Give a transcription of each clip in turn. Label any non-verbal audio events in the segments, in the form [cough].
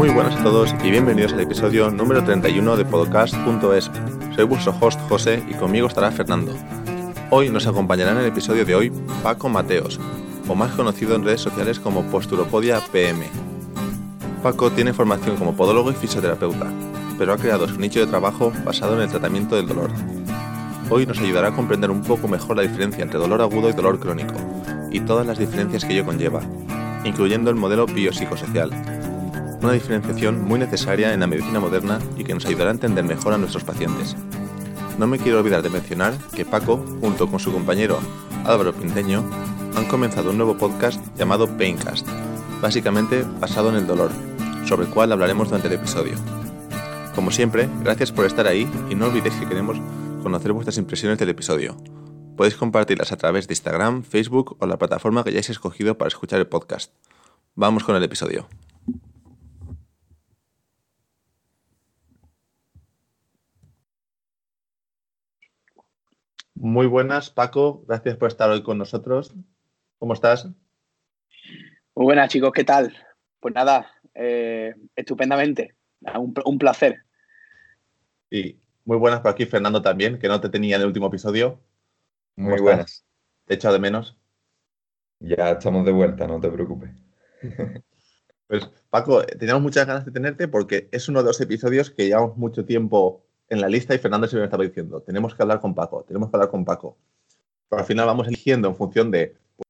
Muy buenas a todos y bienvenidos al episodio número 31 de podcast.es. Soy vuestro host José y conmigo estará Fernando. Hoy nos acompañará en el episodio de hoy Paco Mateos, o más conocido en redes sociales como Posturopodia PM. Paco tiene formación como podólogo y fisioterapeuta, pero ha creado su nicho de trabajo basado en el tratamiento del dolor. Hoy nos ayudará a comprender un poco mejor la diferencia entre dolor agudo y dolor crónico, y todas las diferencias que ello conlleva, incluyendo el modelo biopsicosocial, una diferenciación muy necesaria en la medicina moderna y que nos ayudará a entender mejor a nuestros pacientes. No me quiero olvidar de mencionar que Paco, junto con su compañero Álvaro Pinteño, han comenzado un nuevo podcast llamado Paincast, básicamente basado en el dolor, sobre el cual hablaremos durante el episodio. Como siempre, gracias por estar ahí y no olvidéis que queremos conocer vuestras impresiones del episodio. Podéis compartirlas a través de Instagram, Facebook o la plataforma que hayáis escogido para escuchar el podcast. Vamos con el episodio. Muy buenas, Paco. Gracias por estar hoy con nosotros. ¿Cómo estás? Muy buenas, chicos. ¿Qué tal? Pues nada, eh, estupendamente. Un, placer. Y muy buenas por aquí, Fernando, también, que no te tenía en el último episodio. Muy buenas. Te he echado de menos. Ya estamos de vuelta, no te preocupes. [laughs] Pues, Paco, teníamos muchas ganas de tenerte porque es uno de los episodios que llevamos mucho tiempo en la lista y Fernando siempre me estaba diciendo, tenemos que hablar con Paco, tenemos que hablar con Paco. Pero al final vamos eligiendo en función de, pues,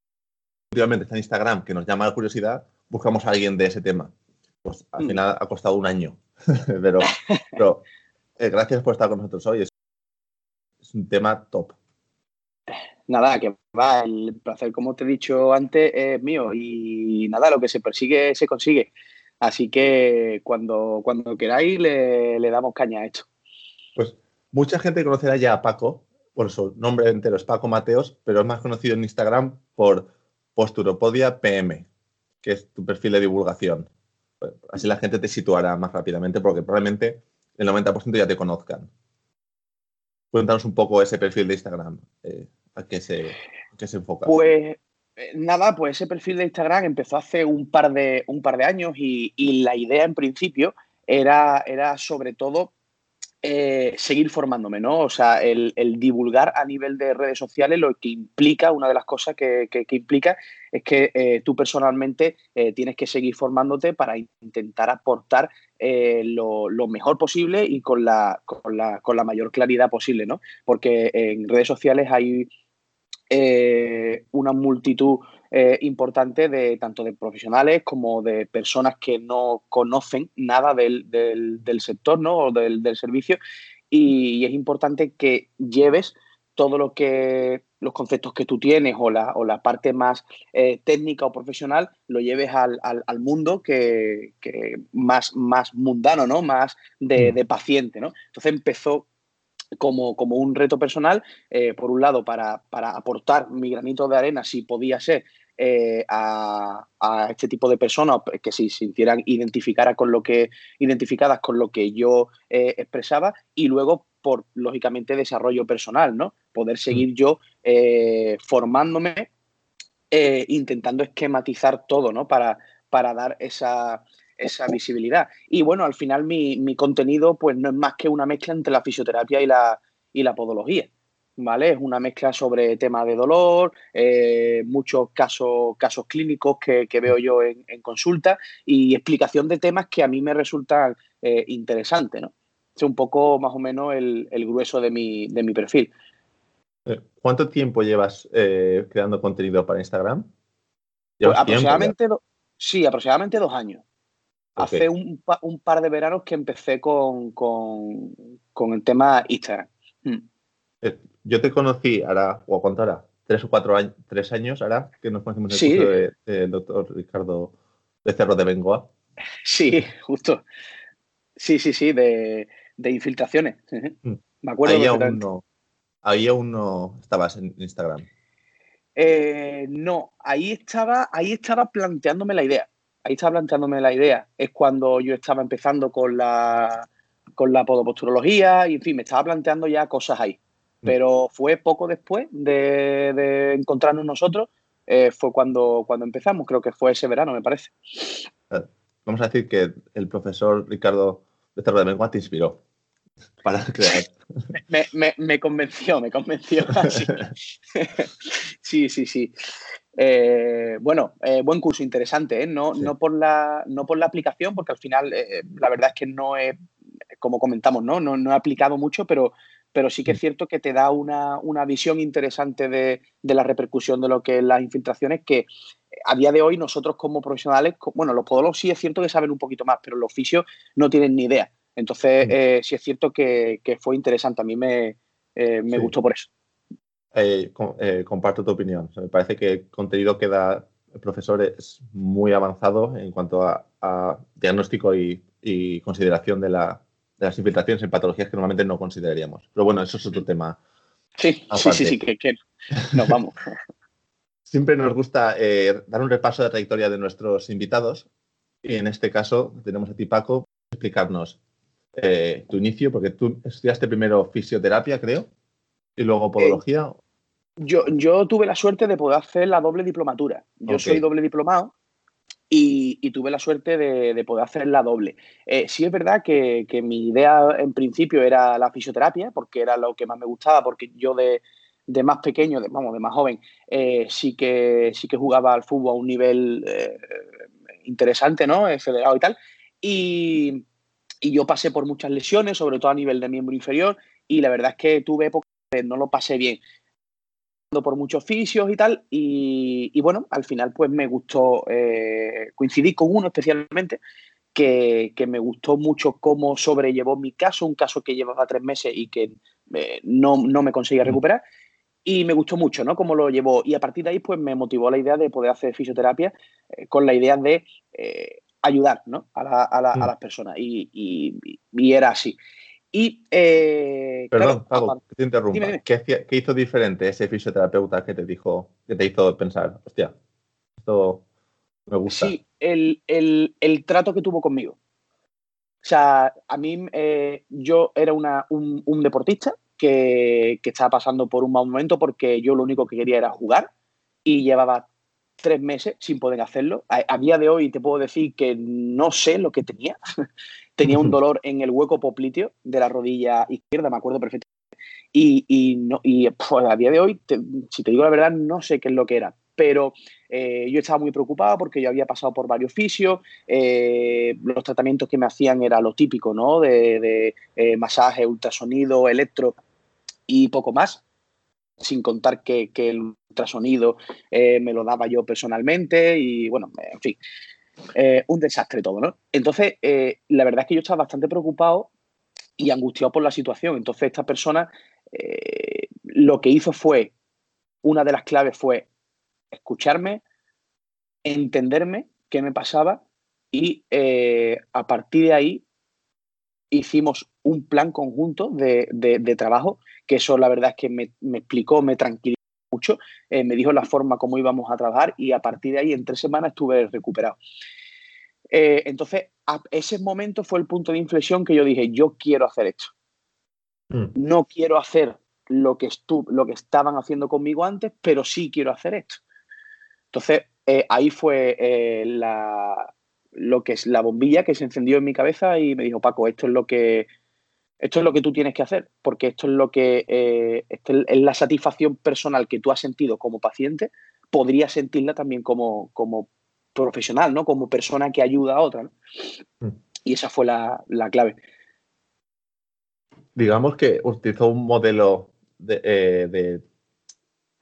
últimamente está en Instagram que nos llama la curiosidad, buscamos a alguien de ese tema. Pues al mm. final ha costado un año, [laughs] pero, eh, gracias por estar con nosotros hoy. Es, un tema top. Nada, que va, el placer, como te he dicho antes, es mío y nada, lo que se persigue se consigue. Así que cuando, cuando queráis le, le damos caña a esto. Pues mucha gente conocerá ya a Paco, por su nombre entero es Paco Mateos, pero es más conocido en Instagram por Posturopodia PM, que es tu perfil de divulgación. Así la gente te situará más rápidamente porque probablemente el 90% ya te conozcan. Cuéntanos un poco ese perfil de Instagram, eh, a qué se, se enfoca. Pues eh, nada, pues ese perfil de Instagram empezó hace un par de, un par de años y, y la idea en principio era, era sobre todo eh, seguir formándome, ¿no? O sea, el, divulgar a nivel de redes sociales lo que implica, una de las cosas que, implica es que eh, tú personalmente eh, tienes que seguir formándote para intentar aportar lo, mejor posible y con la, con la, con la mayor claridad posible, ¿no? Porque en redes sociales hay una multitud eh, importante de tanto de profesionales como de personas que no conocen nada del, sector ¿no? o del, servicio y, es importante que lleves todo lo que los conceptos que tú tienes o la, o la parte más eh, técnica o profesional lo lleves al, mundo que, más, más mundano, ¿no? Más de, mm. paciente, ¿no? Entonces empezó como, como, un reto personal, eh, por un lado, para, para, aportar mi granito de arena, si podía ser, eh, a, este tipo de personas que se sintieran identificadas con lo que, identificadas con lo que yo eh, expresaba y luego por, lógicamente, desarrollo personal, ¿no? Poder mm. seguir yo formándome, intentando esquematizar todo, ¿no? Para, para dar esa, esa visibilidad. Y bueno, al final mi, mi, contenido pues no es más que una mezcla entre la fisioterapia y la, y la podología. ¿vale? Es una mezcla sobre temas de dolor, eh, muchos casos, casos clínicos que, veo yo en, consulta y explicación de temas que a mí me resultan eh, interesantes, ¿no? Es un poco más o menos el, grueso de mi, de mi, perfil. Eh, ¿Cuánto tiempo llevas creando contenido para Instagram? Pues aproximadamente, sí, aproximadamente dos años. Hace un, par de veranos que empecé con, el tema Instagram. Mm yo te conocí, ahora, o cuánto ahora, tres o cuatro años, tres años ahora que nos conocimos en el curso del doctor Ricardo Becerro de Bengoa. [laughs] Sí, justo. Sí, sí, sí, de, infiltraciones. Mm. Me acuerdo. Ahí aún, no, ahí aún no estabas en Instagram. Eh, no, ahí estaba, ahí estaba planteándome la idea. Ahí estaba planteándome la idea. Es cuando yo estaba empezando con la, con la podoposturología y, en fin, me estaba planteando ya cosas ahí. Mm. Pero fue poco después de, encontrarnos nosotros, eh, fue cuando, cuando empezamos, creo que fue ese verano, me parece. vamos a decir que el profesor Ricardo de Cerro de Mengua te inspiró para crear. [laughs] Me, convenció, me convenció. [laughs] sí, sí, sí. Eh, bueno, eh, buen curso, interesante, ¿eh? no, no, por la, no por la aplicación, porque al final la verdad es que no he, como comentamos, ¿no? No, no he aplicado mucho, pero, pero sí que es cierto que te da una, visión interesante de, la repercusión de lo que es las infiltraciones, que a día de hoy nosotros como profesionales, bueno, los podólogos sí es cierto que saben un poquito más, pero los oficios no tienen ni idea. Entonces, mm. sí es cierto que, fue interesante. A mí me, me gustó por eso. Eh, eh, comparto tu opinión. me parece que el contenido que da el profesor es muy avanzado en cuanto a, diagnóstico y, consideración de, las infiltraciones en patologías que normalmente no consideraríamos. Pero bueno, eso es otro tema. Sí, sí, sí, sí, que, nos vamos. [laughs] Siempre nos gusta eh, dar un repaso de la trayectoria de nuestros invitados y en este caso tenemos a ti, Paco, explicarnos tu inicio, porque tú estudiaste primero fisioterapia, creo. ¿Y luego podología? yo, yo tuve la suerte de poder hacer la doble diplomatura. Yo soy doble diplomado y, tuve la suerte de, poder hacer la doble. Eh, sí es verdad que, mi idea en principio era la fisioterapia, porque era lo que más me gustaba, porque yo de, más pequeño, de, vamos, de más joven, eh, sí, que, sí que jugaba al fútbol a un nivel eh, interesante, ¿no? Federado y tal. Y, y yo pasé por muchas lesiones, sobre todo a nivel de miembro inferior, y la verdad es que tuve épocas no lo pasé bien por muchos oficios y tal, y, bueno, al final pues me gustó, eh, coincidí con uno especialmente, que, me gustó mucho cómo sobrellevó mi caso, un caso que llevaba tres meses y que eh, no, me conseguía recuperar, y me gustó mucho, ¿no? Cómo lo llevó, y a partir de ahí pues me motivó la idea de poder hacer fisioterapia eh, con la idea de ayudar, ¿no? A, mm. las personas, y, y era así. Y, eh, Perdón, Pago, que te interrumpa. ¿Qué, hizo diferente ese fisioterapeuta que te dijo, que te hizo pensar, hostia, esto me gusta? Sí, el, trato que tuvo conmigo. O sea, a mí eh, yo era un, deportista que, que, estaba pasando por un mal momento porque yo lo único que quería era jugar y llevaba tres meses sin poder hacerlo. A, día de hoy te puedo decir que no sé lo que tenía. [laughs] tenía un dolor en el hueco popliteo de la rodilla izquierda, me acuerdo perfectamente. Y, no, y pues, a día de hoy, si te digo la verdad, no sé qué es lo que era. Pero eh, yo estaba muy preocupado porque yo había pasado por varios fisios. Eh, los tratamientos que me hacían era lo típico, ¿no? De, eh, masaje, ultrasonido, electro y poco más sin contar que, el ultrasonido eh, me lo daba yo personalmente y bueno, en fin, eh, un desastre todo, ¿no? Entonces, eh, la verdad es que yo estaba bastante preocupado y angustiado por la situación. Entonces, esta persona lo que hizo fue, una de las claves fue escucharme, entenderme qué me pasaba y a partir de ahí hicimos un plan conjunto de trabajo que eso la verdad es que me, explicó, me tranquilizó mucho, eh, me dijo la forma como íbamos a trabajar y a partir de ahí en tres semanas estuve recuperado. Eh, entonces, ese momento fue el punto de inflexión que yo dije, yo quiero hacer esto. Mm. No quiero hacer lo que, lo que estaban haciendo conmigo antes, pero sí quiero hacer esto. Entonces, eh, ahí fue la, lo que es la bombilla que se encendió en mi cabeza y me dijo, Paco, esto es lo que esto es lo que tú tienes que hacer, porque esto es lo que eh, es la satisfacción personal que tú has sentido como paciente, podría sentirla también como, como profesional, ¿no? Como persona que ayuda a otra. Mm. Y esa fue la, clave. Digamos que utilizó un modelo eh, de,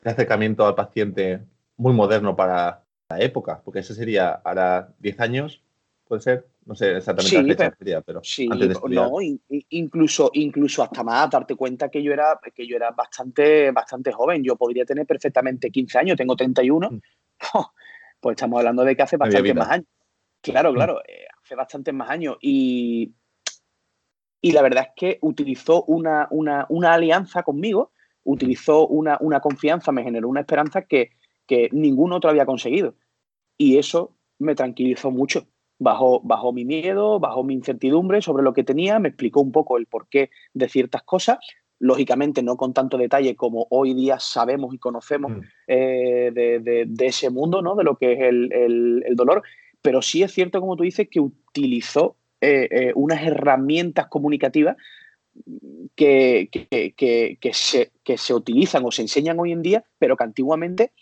acercamiento al paciente muy moderno para la época, porque eso sería ahora 10 años, puede ser. No sé exactamente la fecha pero, pero sí, no, incluso, incluso hasta más darte cuenta que yo era, que yo era bastante, bastante joven. Yo podría tener perfectamente 15 años, tengo 31. Mm. [laughs] pues estamos hablando de que hace bastante más años. Claro, mm. claro, eh, hace bastantes más años. Y, y la verdad es que utilizó una, alianza conmigo, utilizó una, confianza, me generó una esperanza que, que ningún otro había conseguido. Y eso me tranquilizó mucho bajó, mi miedo, bajó mi incertidumbre sobre lo que tenía, me explicó un poco el porqué de ciertas cosas, lógicamente no con tanto detalle como hoy día sabemos y conocemos mm. eh, de, ese mundo, ¿no? de lo que es el, dolor, pero sí es cierto, como tú dices, que utilizó eh, eh, unas herramientas comunicativas que, que, se, que se utilizan o se enseñan hoy en día, pero que antiguamente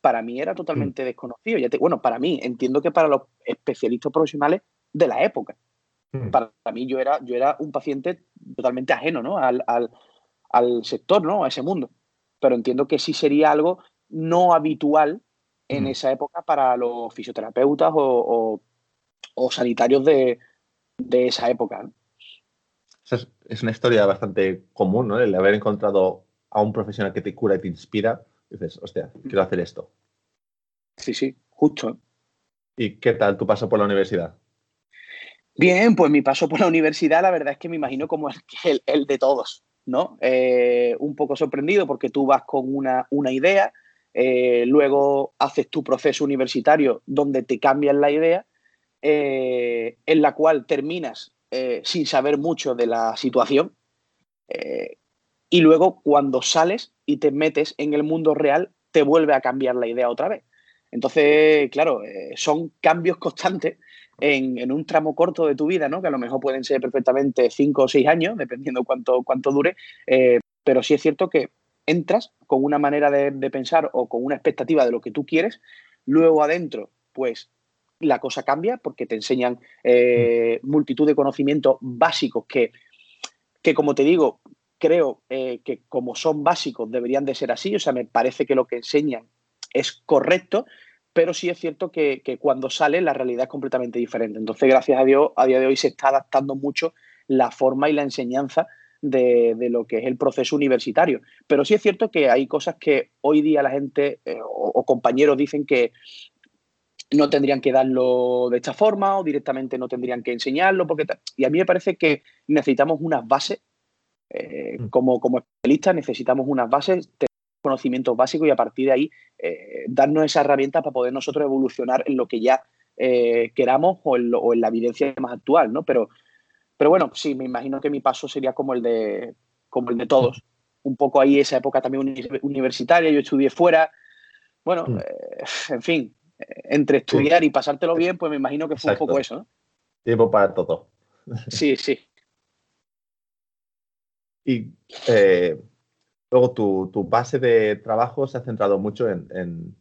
para mí era totalmente mm. desconocido. Ya bueno, para mí, entiendo que para los especialistas profesionales de la época. Mm. Para mí yo era, yo era un paciente totalmente ajeno ¿no? al, al sector, ¿no? a ese mundo. Pero entiendo que sí sería algo no habitual en mm. esa época para los fisioterapeutas o, sanitarios de, esa época. Es, una historia bastante común, ¿no? El haber encontrado a un profesional que te cura y te inspira. dices, hostia, mm. quiero hacer esto. Sí, sí, justo. ¿Y qué tal tu paso por la universidad? Bien, pues mi paso por la universidad, la verdad es que me imagino como el, el, de todos, ¿no? Eh, un poco sorprendido porque tú vas con una, una idea, eh, luego haces tu proceso universitario donde te cambian la idea, eh, en la cual terminas sin saber mucho de la situación, y luego cuando sales y te metes en el mundo real, te vuelve a cambiar la idea otra vez. Entonces, claro, son cambios constantes en, un tramo corto de tu vida, ¿no? Que a lo mejor pueden ser perfectamente cinco o seis años, dependiendo cuánto, cuánto dure, pero sí es cierto que entras con una manera de, pensar o con una expectativa de lo que tú quieres, luego adentro, pues la cosa cambia porque te enseñan eh, multitud de conocimientos básicos que, que como te digo, creo eh, que como son básicos deberían de ser así, o sea, me parece que lo que enseñan es correcto, pero sí es cierto que, que, cuando sale la realidad es completamente diferente. Entonces, gracias a Dios, a día de hoy se está adaptando mucho la forma y la enseñanza de, lo que es el proceso universitario. Pero sí es cierto que hay cosas que hoy día la gente eh, o, compañeros dicen que no tendrían que darlo de esta forma o directamente no tendrían que enseñarlo. Porque y a mí me parece que necesitamos unas bases, eh, mm. como, como especialistas necesitamos unas bases, conocimientos básicos y a partir de ahí eh, darnos esa herramienta para poder nosotros evolucionar en lo que ya queramos o en, o en, la evidencia más actual, ¿no? Pero pero bueno, sí, me imagino que mi paso sería como el de, como el de todos. Un poco ahí esa época también universitaria, yo estudié fuera. Bueno, mm. eh, en fin, eh, entre estudiar y pasártelo bien, pues me imagino que fue un poco eso. ¿no? Tiempo para todo. Sí, sí. [laughs] Y eh, luego tu, base de trabajo se ha centrado mucho en,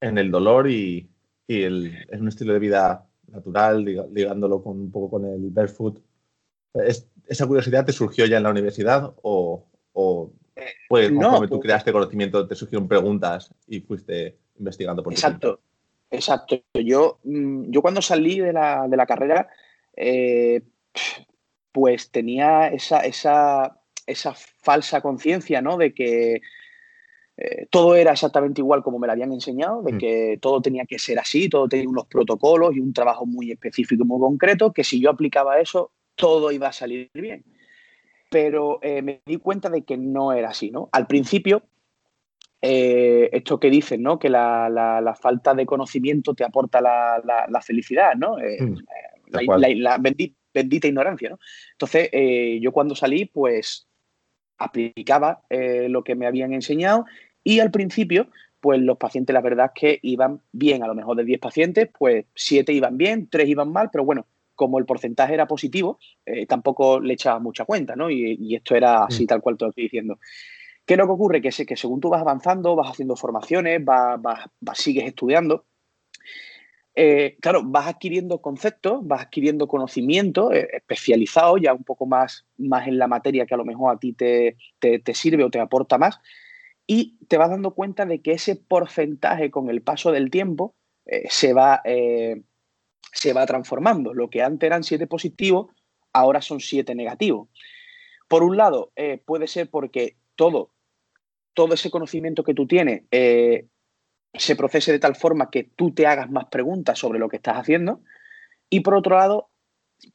el dolor y, el, en un estilo de vida natural, ligándolo con, un poco con el barefoot. ¿Esa curiosidad te surgió ya en la universidad o, o fue conforme tú creaste conocimiento, te surgieron preguntas y fuiste investigando por Exacto, exacto. Yo, mm, yo cuando salí de la, carrera, eh, pues tenía esa, esa, esa falsa conciencia, ¿no? De que eh, todo era exactamente igual como me lo habían enseñado, de mm. que todo tenía que ser así, todo tenía unos protocolos y un trabajo muy específico y muy concreto, que si yo aplicaba eso, todo iba a salir bien. Pero eh, me di cuenta de que no era así, ¿no? Al principio, eh, esto que dicen, ¿no? Que la, falta de conocimiento te aporta la, felicidad, ¿no? Mm, la, bendita, ignorancia, ¿no? Entonces, yo cuando salí, pues aplicaba lo que me habían enseñado y al principio, pues los pacientes, la verdad es que iban bien, a lo mejor de 10 pacientes, pues 7 iban bien, 3 iban mal, pero bueno, como el porcentaje era positivo, eh, tampoco le echaba mucha cuenta, ¿no? Y, esto era así mm. tal cual te lo estoy diciendo. ¿Qué es lo que ocurre? Que, que según tú vas avanzando, vas haciendo formaciones, vas, sigues estudiando, eh, claro, vas adquiriendo conceptos, vas adquiriendo conocimiento eh, especializado, ya un poco más, más en la materia que a lo mejor a ti te, te, sirve o te aporta más, y te vas dando cuenta de que ese porcentaje con el paso del tiempo se va se va transformando. Lo que antes eran siete positivos, ahora son siete negativos. Por un lado, eh, puede ser porque todo, todo ese conocimiento que tú tienes eh, se procese de tal forma que tú te hagas más preguntas sobre lo que estás haciendo. Y por otro lado,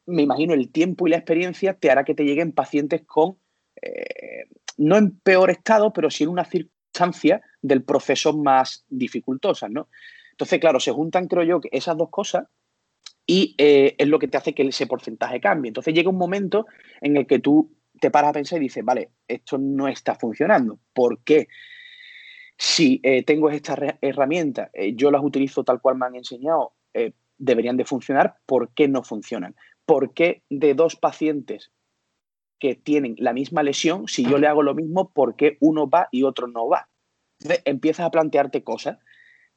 me imagino el tiempo y la experiencia te hará que te lleguen pacientes con, eh, no en peor estado, pero sí en una circunstancia del proceso más dificultosas, ¿no? Entonces, claro, se juntan, creo yo, esas dos cosas y eh, es lo que te hace que ese porcentaje cambie. Entonces llega un momento en el que tú te paras a pensar y dices, vale, esto no está funcionando. ¿Por qué? Si eh, tengo estas herramientas, eh, yo las utilizo tal cual me han enseñado, deberían de funcionar, ¿por qué no funcionan? ¿Por qué de dos pacientes que tienen la misma lesión, si yo le hago lo mismo, ¿por qué uno va y otro no va? Entonces, empiezas a plantearte cosas.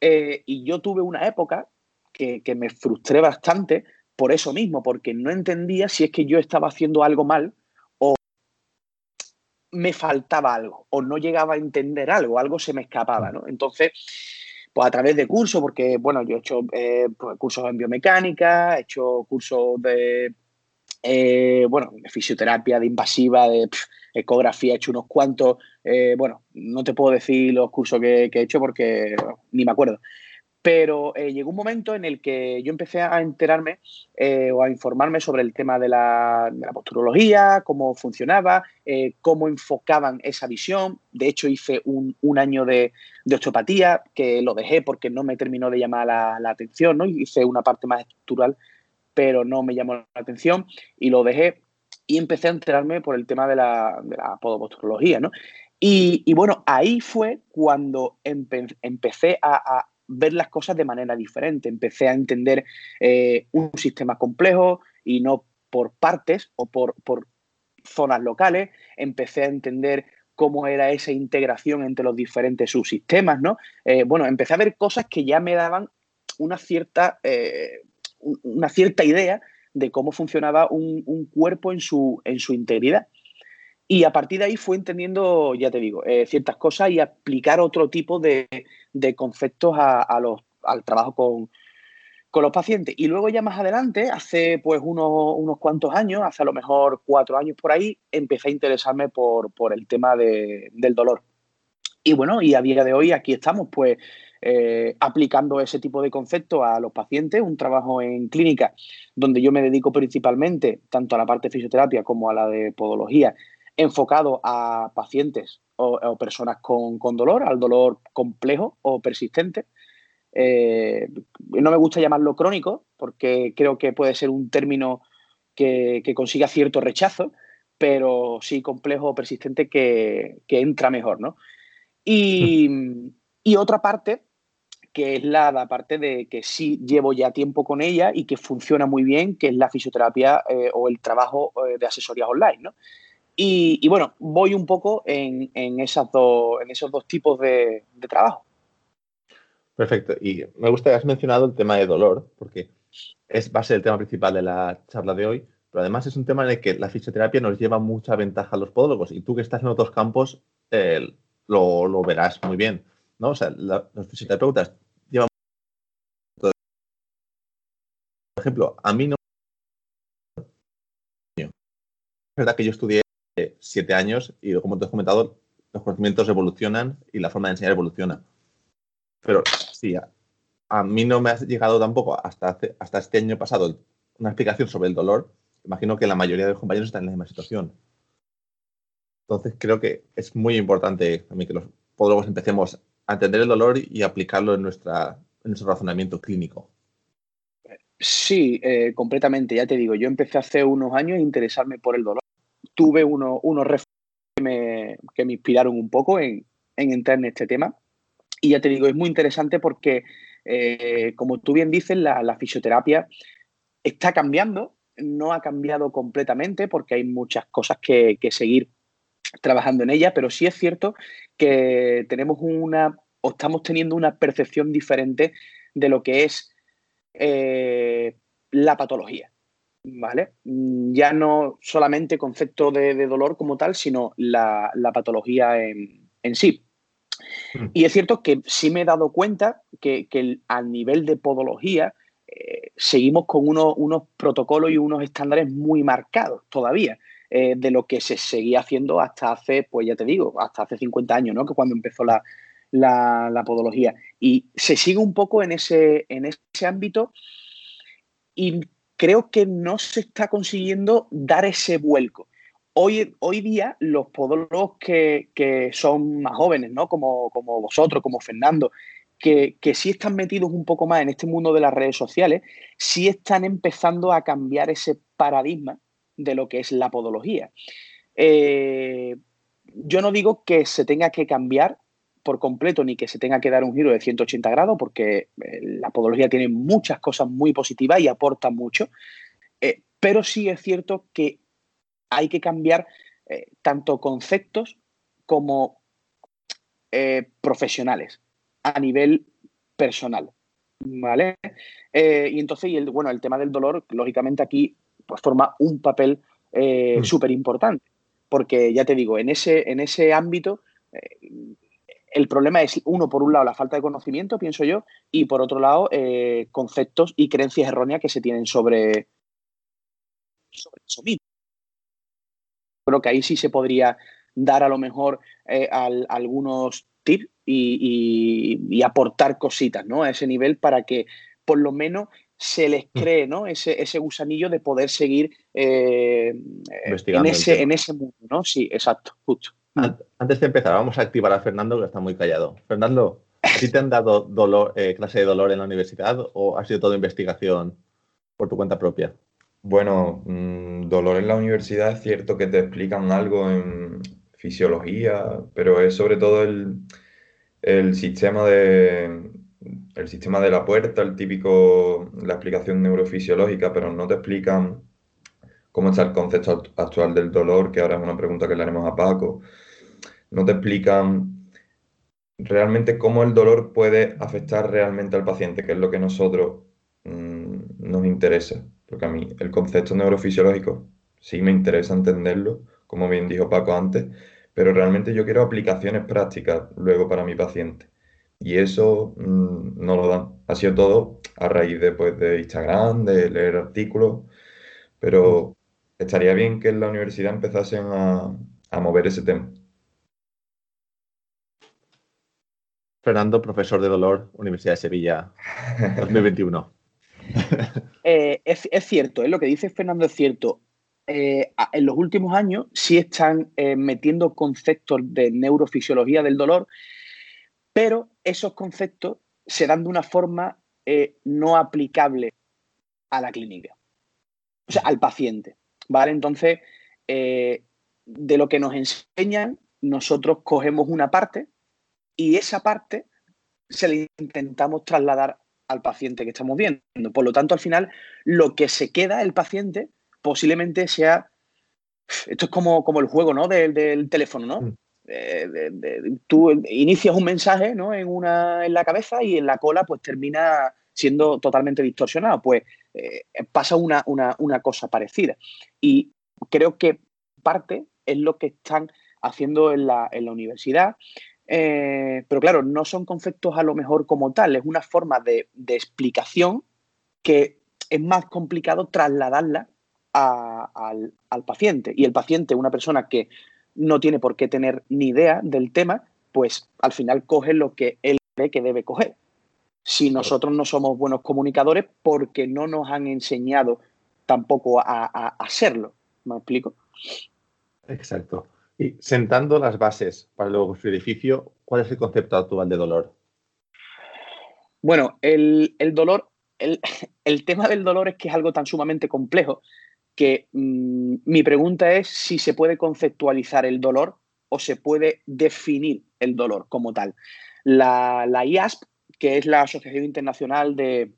Eh, y yo tuve una época que, me frustré bastante por eso mismo, porque no entendía si es que yo estaba haciendo algo mal me faltaba algo, o no llegaba a entender algo, algo se me escapaba, ¿no? Entonces, pues a través de cursos, porque, bueno, yo he hecho eh, pues, cursos en biomecánica, he hecho cursos de eh, bueno, de fisioterapia, de invasiva, de ecografía, he hecho unos cuantos. Eh, bueno, no te puedo decir los cursos que, he hecho porque ni me acuerdo. Pero eh, llegó un momento en el que yo empecé a enterarme o a informarme sobre el tema de la, posturología, cómo funcionaba, cómo enfocaban esa visión. De hecho, hice un, año de, osteopatía que lo dejé porque no me terminó de llamar la, la atención, ¿no? Hice una parte más estructural pero no me llamó la atención y lo dejé y empecé a enterarme por el tema de la, de la podoposturología, ¿no? Y, bueno, ahí fue cuando empecé a, ver las cosas de manera diferente, empecé a entender eh, un sistema complejo y no por partes o por, por zonas locales, empecé a entender cómo era esa integración entre los diferentes subsistemas, ¿no? Eh, bueno, empecé a ver cosas que ya me daban una cierta eh, una cierta idea de cómo funcionaba un, cuerpo en su, en su integridad. Y a partir de ahí fue entendiendo, ya te digo, eh, ciertas cosas y aplicar otro tipo de, conceptos a, los, al trabajo con, los pacientes. Y luego ya más adelante, hace pues unos, unos, cuantos años, hace a lo mejor cuatro años por ahí, empecé a interesarme por, por el tema del dolor. Y bueno, y a día de hoy aquí estamos, pues eh, aplicando ese tipo de conceptos a los pacientes, un trabajo en clínica donde yo me dedico principalmente tanto a la parte de fisioterapia como a la de podología, enfocado a pacientes o, personas con, dolor, al dolor complejo o persistente. Eh, no me gusta llamarlo crónico porque creo que puede ser un término que, consiga cierto rechazo, pero sí complejo o persistente que, entra mejor, ¿no? Y, otra parte que es la, parte de que sí llevo ya tiempo con ella y que funciona muy bien, que es la fisioterapia eh, o el trabajo eh, de asesorías online, ¿no? Y, bueno, voy un poco en, esas dos, en esos dos tipos de, trabajo. Perfecto. Y me gusta que has mencionado el tema de dolor, porque es, va a ser el tema principal de la charla de hoy, pero además es un tema en el que la fisioterapia nos lleva mucha ventaja a los podólogos y tú que estás en otros campos eh, lo, verás muy bien. ¿no? O sea, los fisioterapeutas ejemplo, a mí no... Es verdad que yo estudié siete años y como te he comentado, los conocimientos evolucionan y la forma de enseñar evoluciona. Pero sí, a, mí no me ha llegado tampoco hasta, hasta este año pasado una explicación sobre el dolor. Imagino que la mayoría de los compañeros están en la misma situación. Entonces creo que es muy importante también que los podólogos empecemos a entender el dolor y aplicarlo en, nuestra, en nuestro razonamiento clínico. Sí, eh, completamente. Ya te digo, yo empecé hace unos años a interesarme por el dolor. Tuve unos que me, que me inspiraron un poco en, entrar en este tema. Y ya te digo, es muy interesante porque, eh, como tú bien dices, la, fisioterapia está cambiando. No ha cambiado completamente porque hay muchas cosas que, que seguir trabajando en ella, pero sí es cierto que tenemos una o estamos teniendo una percepción diferente de lo que es eh, la patología. ¿Vale? Mm, ya no solamente concepto de, dolor como tal, sino la, patología en, sí. Hmm. Y es cierto que sí me he dado cuenta que, que a nivel de podología eh, seguimos con unos protocolos y unos estándares muy marcados todavía. Eh, de lo que se seguía haciendo hasta hace, pues ya te digo, hasta hace 50 años, ¿no? Que cuando empezó la, la, podología. Y se sigue un poco en ese, en ese ámbito y creo que no se está consiguiendo dar ese vuelco. Hoy, hoy día los podólogos que, son más jóvenes, ¿no? Como, como vosotros, como Fernando, que, que, sí están metidos un poco más en este mundo de las redes sociales, sí están empezando a cambiar ese paradigma de lo que es la podología. Eh, yo no digo que se tenga que cambiar por completo ni que se tenga que dar un giro de 180 grados, porque eh, la podología tiene muchas cosas muy positivas y aporta mucho, eh, pero sí es cierto que hay que cambiar eh, tanto conceptos como profesionales a nivel personal. ¿Vale? y entonces, y el, bueno, el tema del dolor, lógicamente aquí pues, forma un papel mm. súper importante, porque ya te digo, en ese, en ese ámbito el problema es, uno, por un lado, la falta de conocimiento, pienso yo, y por otro lado, eh, conceptos y creencias erróneas que se tienen sobre, sobre eso mismo. Creo que ahí sí se podría dar a lo mejor eh, algunos tips y, aportar cositas ¿no? a ese nivel para que por lo menos se les mm. cree ¿no? ese, ese gusanillo de poder seguir eh, en, ese, en ese mundo. ¿no? Sí, exacto, justo. Antes de empezar, vamos a activar a Fernando, que está muy callado. Fernando, ¿sí te han dado dolor, eh, clase de dolor en la universidad o ha sido toda investigación por tu cuenta propia? Bueno, mm, dolor en la universidad es cierto que te explican algo en fisiología, pero es sobre todo el, el sistema de el sistema de la puerta, el típico, la explicación neurofisiológica, pero no te explican cómo está el concepto actual del dolor, que ahora es una pregunta que le haremos a Paco no te explican realmente cómo el dolor puede afectar realmente al paciente, que es lo que a nosotros mm, nos interesa. Porque a mí el concepto neurofisiológico sí me interesa entenderlo, como bien dijo Paco antes, pero realmente yo quiero aplicaciones prácticas luego para mi paciente. Y eso mm, no lo dan. Ha sido todo a raíz de, pues, de Instagram, de leer artículos, pero estaría bien que en la universidad empezasen a mover ese tema. Fernando, profesor de dolor, Universidad de Sevilla, 2021. [laughs] Eh, es, cierto, ¿eh? lo que dice Fernando es cierto. Eh, en los últimos años sí están metiendo conceptos de neurofisiología del dolor, pero esos conceptos se dan de una forma no aplicable a la clínica, o sea, al paciente. ¿vale? Entonces, de lo que nos enseñan, nosotros cogemos una parte y esa parte se le intentamos trasladar al paciente que estamos viendo. Por lo tanto, al final, lo que se queda el paciente posiblemente sea. Esto es como, como el juego ¿no? del, teléfono, ¿no? Mm. Eh, tú inicias un mensaje ¿no? en, una, en la cabeza y en la cola pues termina siendo totalmente distorsionado. Pues eh, pasa una, una cosa parecida. Y creo que parte es lo que están haciendo en la, en la universidad. Eh, pero claro, no son conceptos a lo mejor como tal, es una forma de, explicación que es más complicado trasladarla al, paciente. Y el paciente, una persona que no tiene por qué tener ni idea del tema, pues al final coge lo que él cree que debe coger. Si nosotros no somos buenos comunicadores, porque no nos han enseñado tampoco a, a hacerlo. ¿Me explico? Exacto. Y sentando las bases para luego su edificio, ¿cuál es el concepto actual de dolor? Bueno, el, dolor, [laughs] el, tema del dolor es que es algo tan sumamente complejo que mm, mi pregunta es si se puede conceptualizar el dolor o se puede definir el dolor como tal. La, IASP, que es la Asociación Internacional de,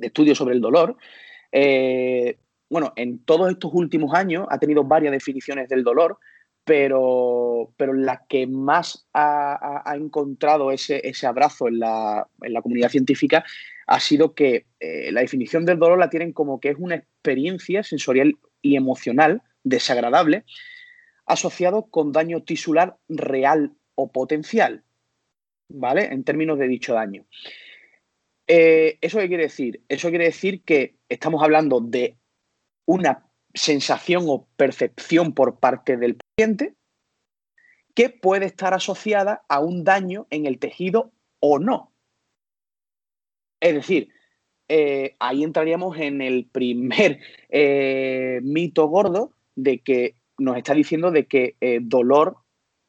Estudios sobre el Dolor, eh, bueno, en todos estos últimos años ha tenido varias definiciones del dolor, pero, pero la que más ha, encontrado ese, abrazo en la, comunidad científica ha sido que eh, la definición del dolor la tienen como que es una experiencia sensorial y emocional desagradable asociado con daño tisular real o potencial, ¿vale? En términos de dicho daño. Eh, ¿Eso qué quiere decir? Eso quiere decir que estamos hablando de una sensación o percepción por parte del paciente que puede estar asociada a un daño en el tejido o no. Es decir, eh, ahí entraríamos en el primer eh, mito gordo de que nos está diciendo de que eh, dolor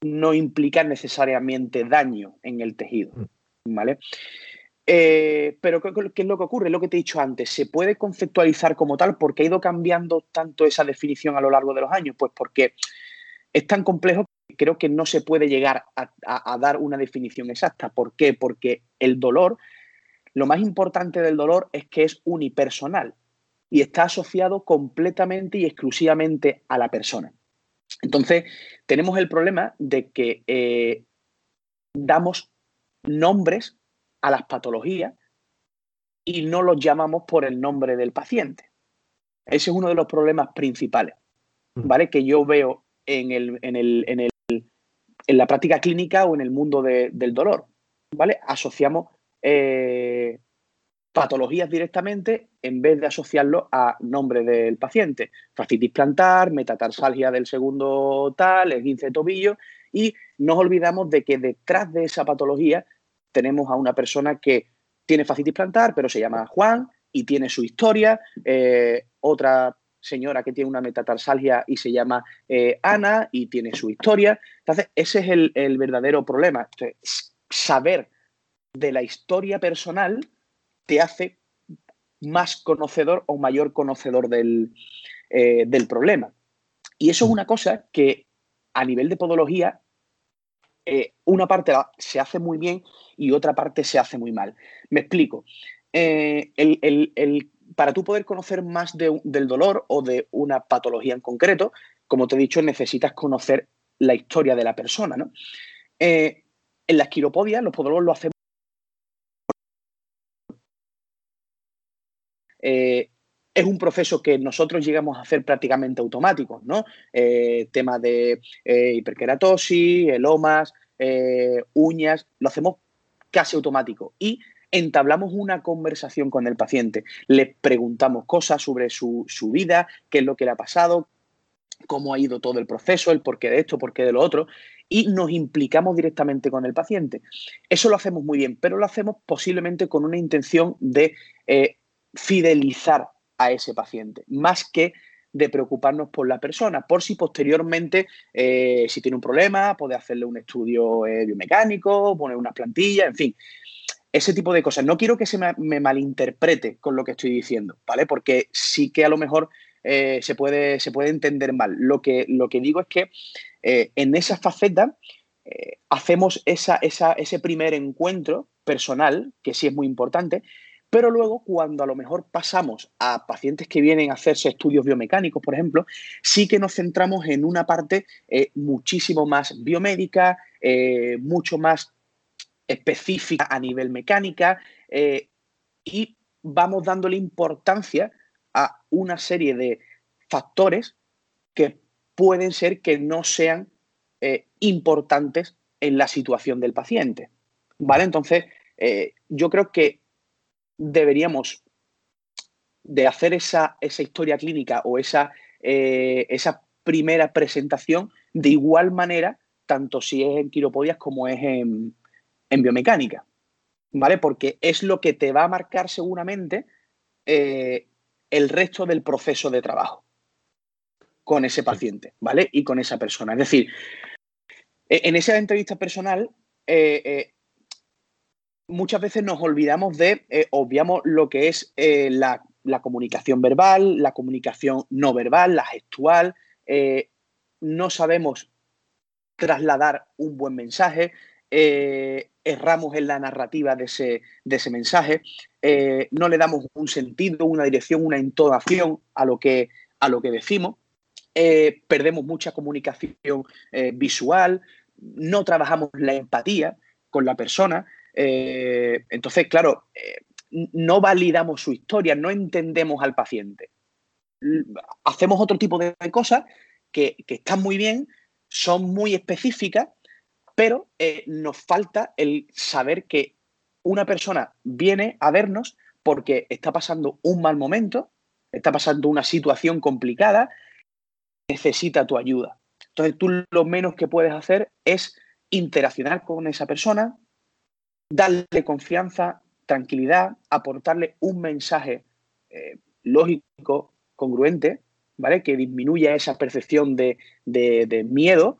no implica necesariamente daño en el tejido. Mm. ¿Vale? Eh, pero ¿qué, es lo que ocurre? Lo que te he dicho antes, ¿se puede conceptualizar como tal? porque ha ido cambiando tanto esa definición a lo largo de los años? Pues porque es tan complejo creo que no se puede llegar a, dar una definición exacta. ¿Por qué? Porque el dolor, lo más importante del dolor es que es unipersonal y está asociado completamente y exclusivamente a la persona. Entonces, tenemos el problema de que eh, damos nombres a las patologías y no los llamamos por el nombre del paciente. Ese es uno de los problemas principales, mm. ¿vale? Que yo veo en, el, en, el, en, el, en la práctica clínica o en el mundo del dolor, ¿vale? Asociamos eh, patologías directamente en vez de asociarlo a nombre del paciente. Fascitis plantar, metatarsalgia del segundo tal, esguince de tobillo y nos olvidamos de que detrás de esa patología tenemos a una persona que tiene fascitis plantar, pero se llama Juan y tiene su historia, eh, otra señora que tiene una metatarsalgia y se llama eh, Ana y tiene su historia. Entonces, ese es el, verdadero problema. saber de la historia personal te hace más conocedor o mayor conocedor del, eh, del problema. Y eso es una cosa que a nivel de podología, eh, una parte se hace muy bien y otra parte se hace muy mal. Me explico. Eh, el, para tú poder conocer más del dolor o de una patología en concreto, como te he dicho, necesitas conocer la historia de la persona. ¿no? en las quiropodias, los podólogos lo hacemos Eh, es un proceso que nosotros llegamos a hacer prácticamente automático, ¿no? Eh, tema de eh, hiperkeratosis, elomas, uñas, lo hacemos casi automático y entablamos una conversación con el paciente. Le preguntamos cosas sobre su, su, vida, qué es lo que le ha pasado, cómo ha ido todo el proceso, el porqué de esto, porqué de lo otro, y nos implicamos directamente con el paciente. Eso lo hacemos muy bien, pero lo hacemos posiblemente con una intención de fidelizar a ese paciente, más que de preocuparnos por la persona, por si posteriormente, eh, si tiene un problema, puede hacerle un estudio eh, biomecánico, poner una plantilla, en fin, ese tipo de cosas. No quiero que se me, malinterprete con lo que estoy diciendo, ¿vale? Porque sí que a lo mejor eh, se, puede, se puede entender mal. Lo que, lo que digo es que en esa faceta hacemos esa, ese primer encuentro personal, que sí es muy importante, pero luego, cuando a lo mejor pasamos a pacientes que vienen a hacerse estudios biomecánicos, por ejemplo, sí que nos centramos en una parte eh, muchísimo más biomédica, eh, mucho más específica a nivel mecánica eh, y vamos dándole importancia a una serie de factores que pueden ser que no sean importantes en la situación del paciente. ¿Vale? Entonces, yo creo que deberíamos de hacer esa, esa historia clínica o esa, eh, esa primera presentación de igual manera, tanto si es en quiropodias como es en, biomecánica, ¿vale? Porque es lo que te va a marcar seguramente eh, el resto del proceso de trabajo con ese paciente, ¿vale? Y con esa persona. Es decir, e, en esa entrevista personal, eh, muchas veces nos olvidamos de, eh, obviamos lo que es eh, la, comunicación verbal, la comunicación no verbal, la gestual. Eh, no sabemos trasladar un buen mensaje, erramos en la narrativa de ese, de ese mensaje, no le damos un sentido, una dirección, una entonación a lo que, a lo que decimos, perdemos mucha comunicación visual, no trabajamos la empatía con la persona, eh, entonces, claro, eh, no validamos su historia, no entendemos al paciente. Hacemos otro tipo de cosas que, están muy bien, son muy específicas, pero eh, nos falta el saber que una persona viene a vernos porque está pasando un mal momento, está pasando una situación complicada, necesita tu ayuda. Entonces tú lo menos que puedes hacer es interaccionar con esa persona, darle confianza, tranquilidad, aportarle un mensaje eh, lógico, congruente, ¿vale? Que disminuya esa percepción de, miedo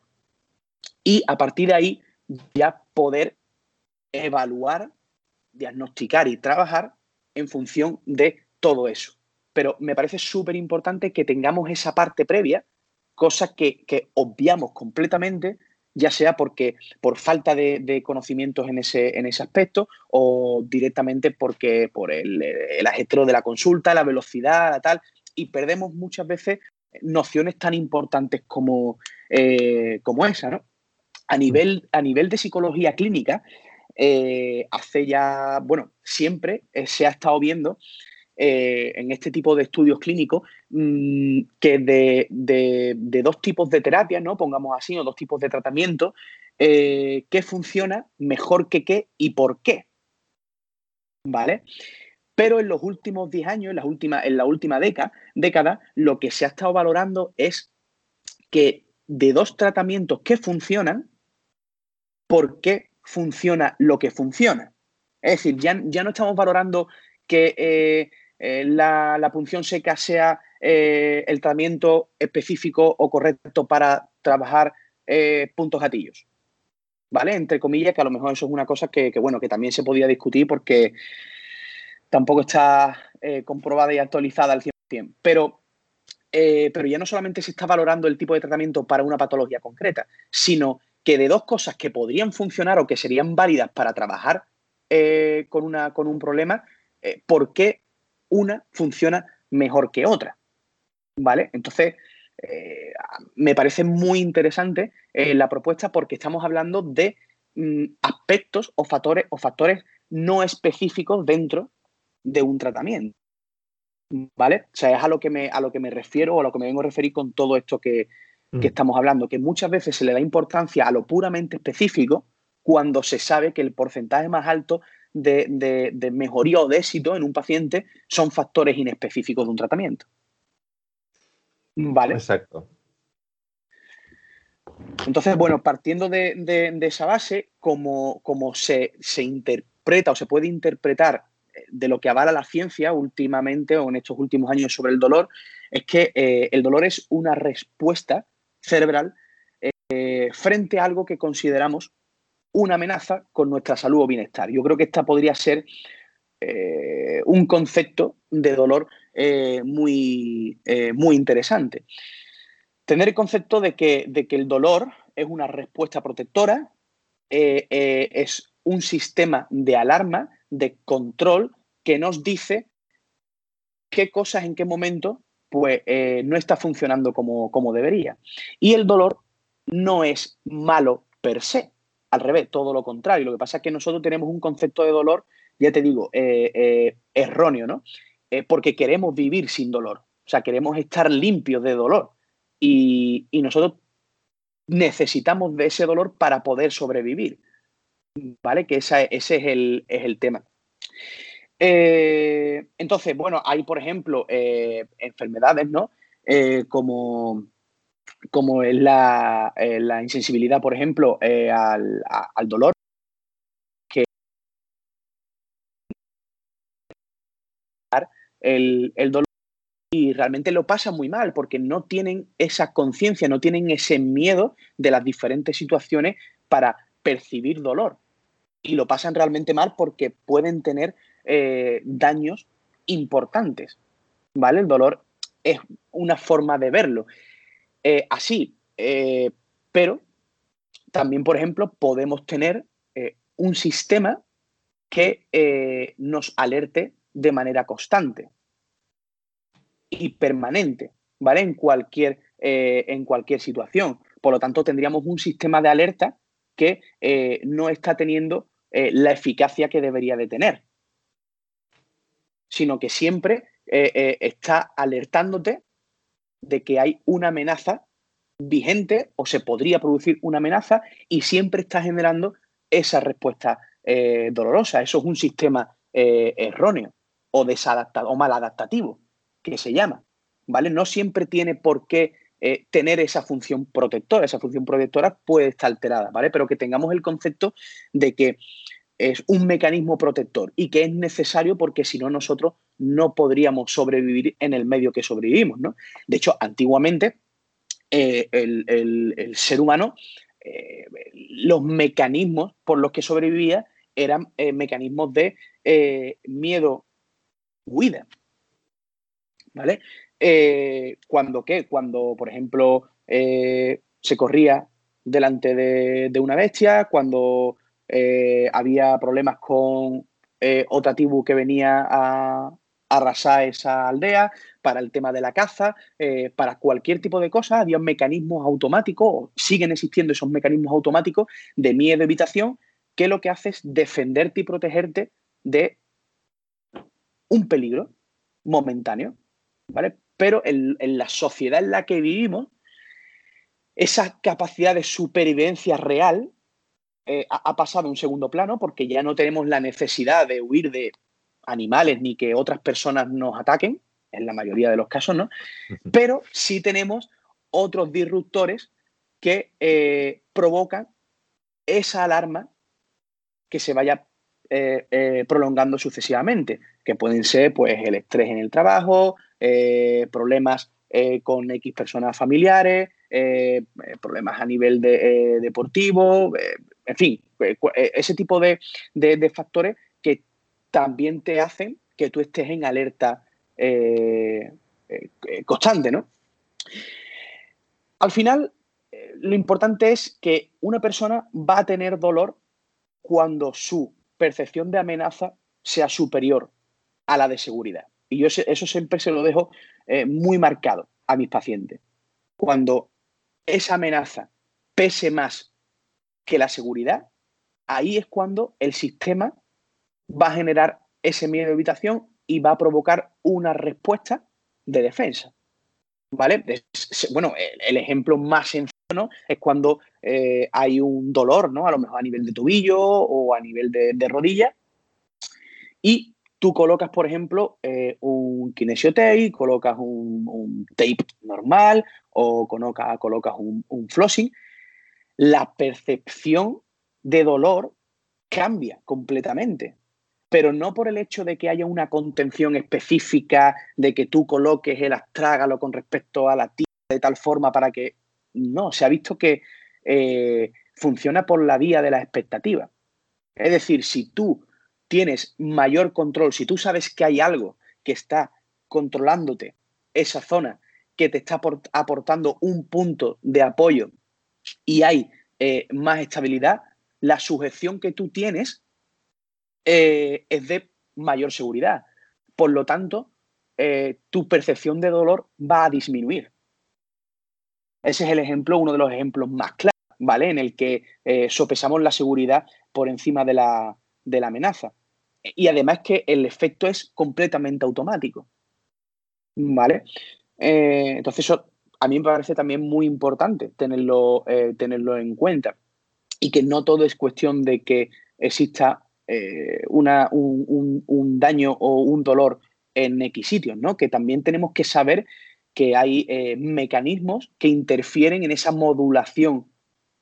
y a partir de ahí ya poder evaluar, diagnosticar y trabajar en función de todo eso. Pero me parece súper importante que tengamos esa parte previa, cosa que, que obviamos completamente ya sea porque por falta de, conocimientos en ese, en ese aspecto o directamente porque por el, el de la consulta, la velocidad, la tal, y perdemos muchas veces nociones tan importantes como, eh, como esa, ¿no? A nivel, a nivel de psicología clínica, eh, hace ya, bueno, siempre eh, se ha estado viendo en este tipo de estudios clínicos mm, que de, dos tipos de terapias, ¿no? Pongamos así, o dos tipos de tratamiento, qué funciona mejor que qué y por qué. ¿Vale? Pero en los últimos 10 años, en la última, en la última década, década, lo que se ha estado valorando es que de dos tratamientos que funcionan, ¿por qué funciona lo que funciona? Es decir, ya, ya no estamos valorando que eh, eh, la, punción seca sea eh, el tratamiento específico o correcto para trabajar puntos gatillos. ¿Vale? Entre comillas, que a lo mejor eso es una cosa que, que, bueno, que también se podía discutir porque tampoco está eh, comprobada y actualizada al 100%, pero, eh, pero ya no solamente se está valorando el tipo de tratamiento para una patología concreta, sino que de dos cosas que podrían funcionar o que serían válidas para trabajar eh, con, una, con un problema, ¿por qué una funciona mejor que otra? ¿Vale? Entonces, me parece muy interesante la propuesta porque estamos hablando de mm, aspectos o factores, o factores no específicos dentro de un tratamiento. ¿Vale? O sea, es a lo que me, a lo que me refiero o a lo que me vengo a referir con todo esto que, mm. estamos hablando, que muchas veces se le da importancia a lo puramente específico cuando se sabe que el porcentaje más alto de, mejoría o de éxito en un paciente son factores inespecíficos de un tratamiento. ¿Vale? Exacto. Entonces, bueno, partiendo de, esa base, como, como se, se, interpreta o se puede interpretar de lo que avala la ciencia últimamente o en estos últimos años sobre el dolor, es que eh, el dolor es una respuesta cerebral eh, frente a algo que consideramos una amenaza con nuestra salud o bienestar. Yo creo que esta podría ser eh, un concepto de dolor muy, muy interesante. Tener el concepto de que, de que, el dolor es una respuesta protectora, es un sistema de alarma de control que nos dice qué cosas en qué momento pues eh, no está funcionando como, como debería. Y el dolor no es malo per se, al revés, todo lo contrario. Lo que pasa es que nosotros tenemos un concepto de dolor, ya te digo, eh, eh, erróneo, ¿no? porque queremos vivir sin dolor, o sea, queremos estar limpios de dolor. Y, nosotros necesitamos de ese dolor para poder sobrevivir. ¿vale? Que ese es el, es el tema. Eh, entonces, bueno, hay, por ejemplo, eh, enfermedades, ¿no? Eh, como, como es la, insensibilidad, por ejemplo, al, dolor, que el, el dolor y realmente lo pasan muy mal porque no tienen esa conciencia, no tienen ese miedo de las diferentes situaciones para percibir dolor y lo pasan realmente mal porque pueden tener eh, daños importantes, ¿vale? El dolor es una forma de verlo. Eh, así, eh, pero también, por ejemplo, podemos tener un sistema que nos alerte de manera constante y permanente, ¿vale? En cualquier, en cualquier situación. Por lo tanto, tendríamos un sistema de alerta que no está teniendo eh, la eficacia que debería de tener, sino que siempre eh, eh, está alertándote de que hay una amenaza vigente o se podría producir una amenaza y siempre está generando esa respuesta dolorosa. Eso es un sistema erróneo o desadaptado o maladaptativo, que se llama. ¿Vale? No siempre tiene por qué tener esa función protectora. Esa función protectora puede estar alterada, ¿vale? Pero que tengamos el concepto de que es un mecanismo protector y que es necesario porque si no nosotros no podríamos sobrevivir en el medio que sobrevivimos. ¿no? De hecho, antiguamente eh, el, ser humano, eh, los mecanismos por los que sobrevivía eran eh, mecanismos de miedo, huida. ¿Vale? cuando qué? Cuando, por ejemplo, se corría delante de, una bestia, cuando eh, había problemas con eh, otra tribu que venía a, arrasar esa aldea, para el tema de la caza, eh, para cualquier tipo de cosa, había mecanismos automáticos, siguen existiendo esos mecanismos automáticos de miedo, evitación, que lo que hace es defenderte y protegerte de un peligro momentáneo, ¿vale? Pero en, la sociedad en la que vivimos, esa capacidad de supervivencia real eh, ha, pasado a un segundo plano porque ya no tenemos la necesidad de huir de animales ni que otras personas nos ataquen, en la mayoría de los casos, ¿no? Pero sí tenemos otros disruptores que eh, provocan esa alarma que se vaya eh, eh, prolongando sucesivamente, que pueden ser pues, el estrés en el trabajo, problemas con X personas familiares, problemas a nivel de, deportivo, en fin, ese tipo de, de factores que también te hacen que tú estés en alerta eh, eh, constante, ¿no? Al final, eh, lo importante es que una persona va a tener dolor cuando su percepción de amenaza sea superior a la de seguridad. Y yo eso siempre se lo dejo muy marcado a mis pacientes. Cuando esa amenaza pese más que la seguridad, ahí es cuando el sistema va a generar ese miedo de evitación y va a provocar una respuesta de defensa. ¿Vale? Bueno, el, ejemplo más sencillo es cuando eh, hay un dolor, ¿no? A lo mejor a nivel de tobillo o a nivel de, rodilla. Y tú colocas, por ejemplo, eh, un kinesiotape, colocas un, tape normal o colocas, colocas un, un flossing. La percepción de dolor cambia completamente pero no por el hecho de que haya una contención específica, de que tú coloques el astrágalo con respecto a la tía de tal forma para que... No, se ha visto que eh, funciona por la vía de la expectativa. Es decir, si tú tienes mayor control, si tú sabes que hay algo que está controlándote esa zona, que te está aportando un punto de apoyo y hay eh, más estabilidad, la sujeción que tú tienes eh, es de mayor seguridad. Por lo tanto, eh, tu percepción de dolor va a disminuir. Ese es el ejemplo, uno de los ejemplos más claros, ¿vale? En el que sopesamos la seguridad por encima de la, amenaza. Y además que el efecto es completamente automático. ¿Vale? entonces, eso a mí me parece también muy importante tenerlo, tenerlo en cuenta. Y que no todo es cuestión de que exista eh, una, un, daño o un dolor en X sitios, ¿no? Que también tenemos que saber que hay eh, mecanismos que interfieren en esa modulación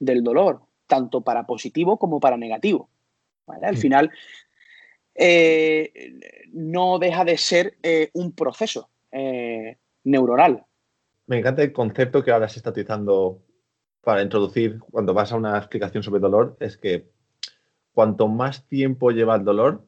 del dolor, tanto para positivo como para negativo. Al final, eh, no deja de ser un proceso neuronal. Me encanta el concepto que ahora se está utilizando para introducir cuando vas a una explicación sobre dolor, es que cuanto más tiempo lleva el dolor,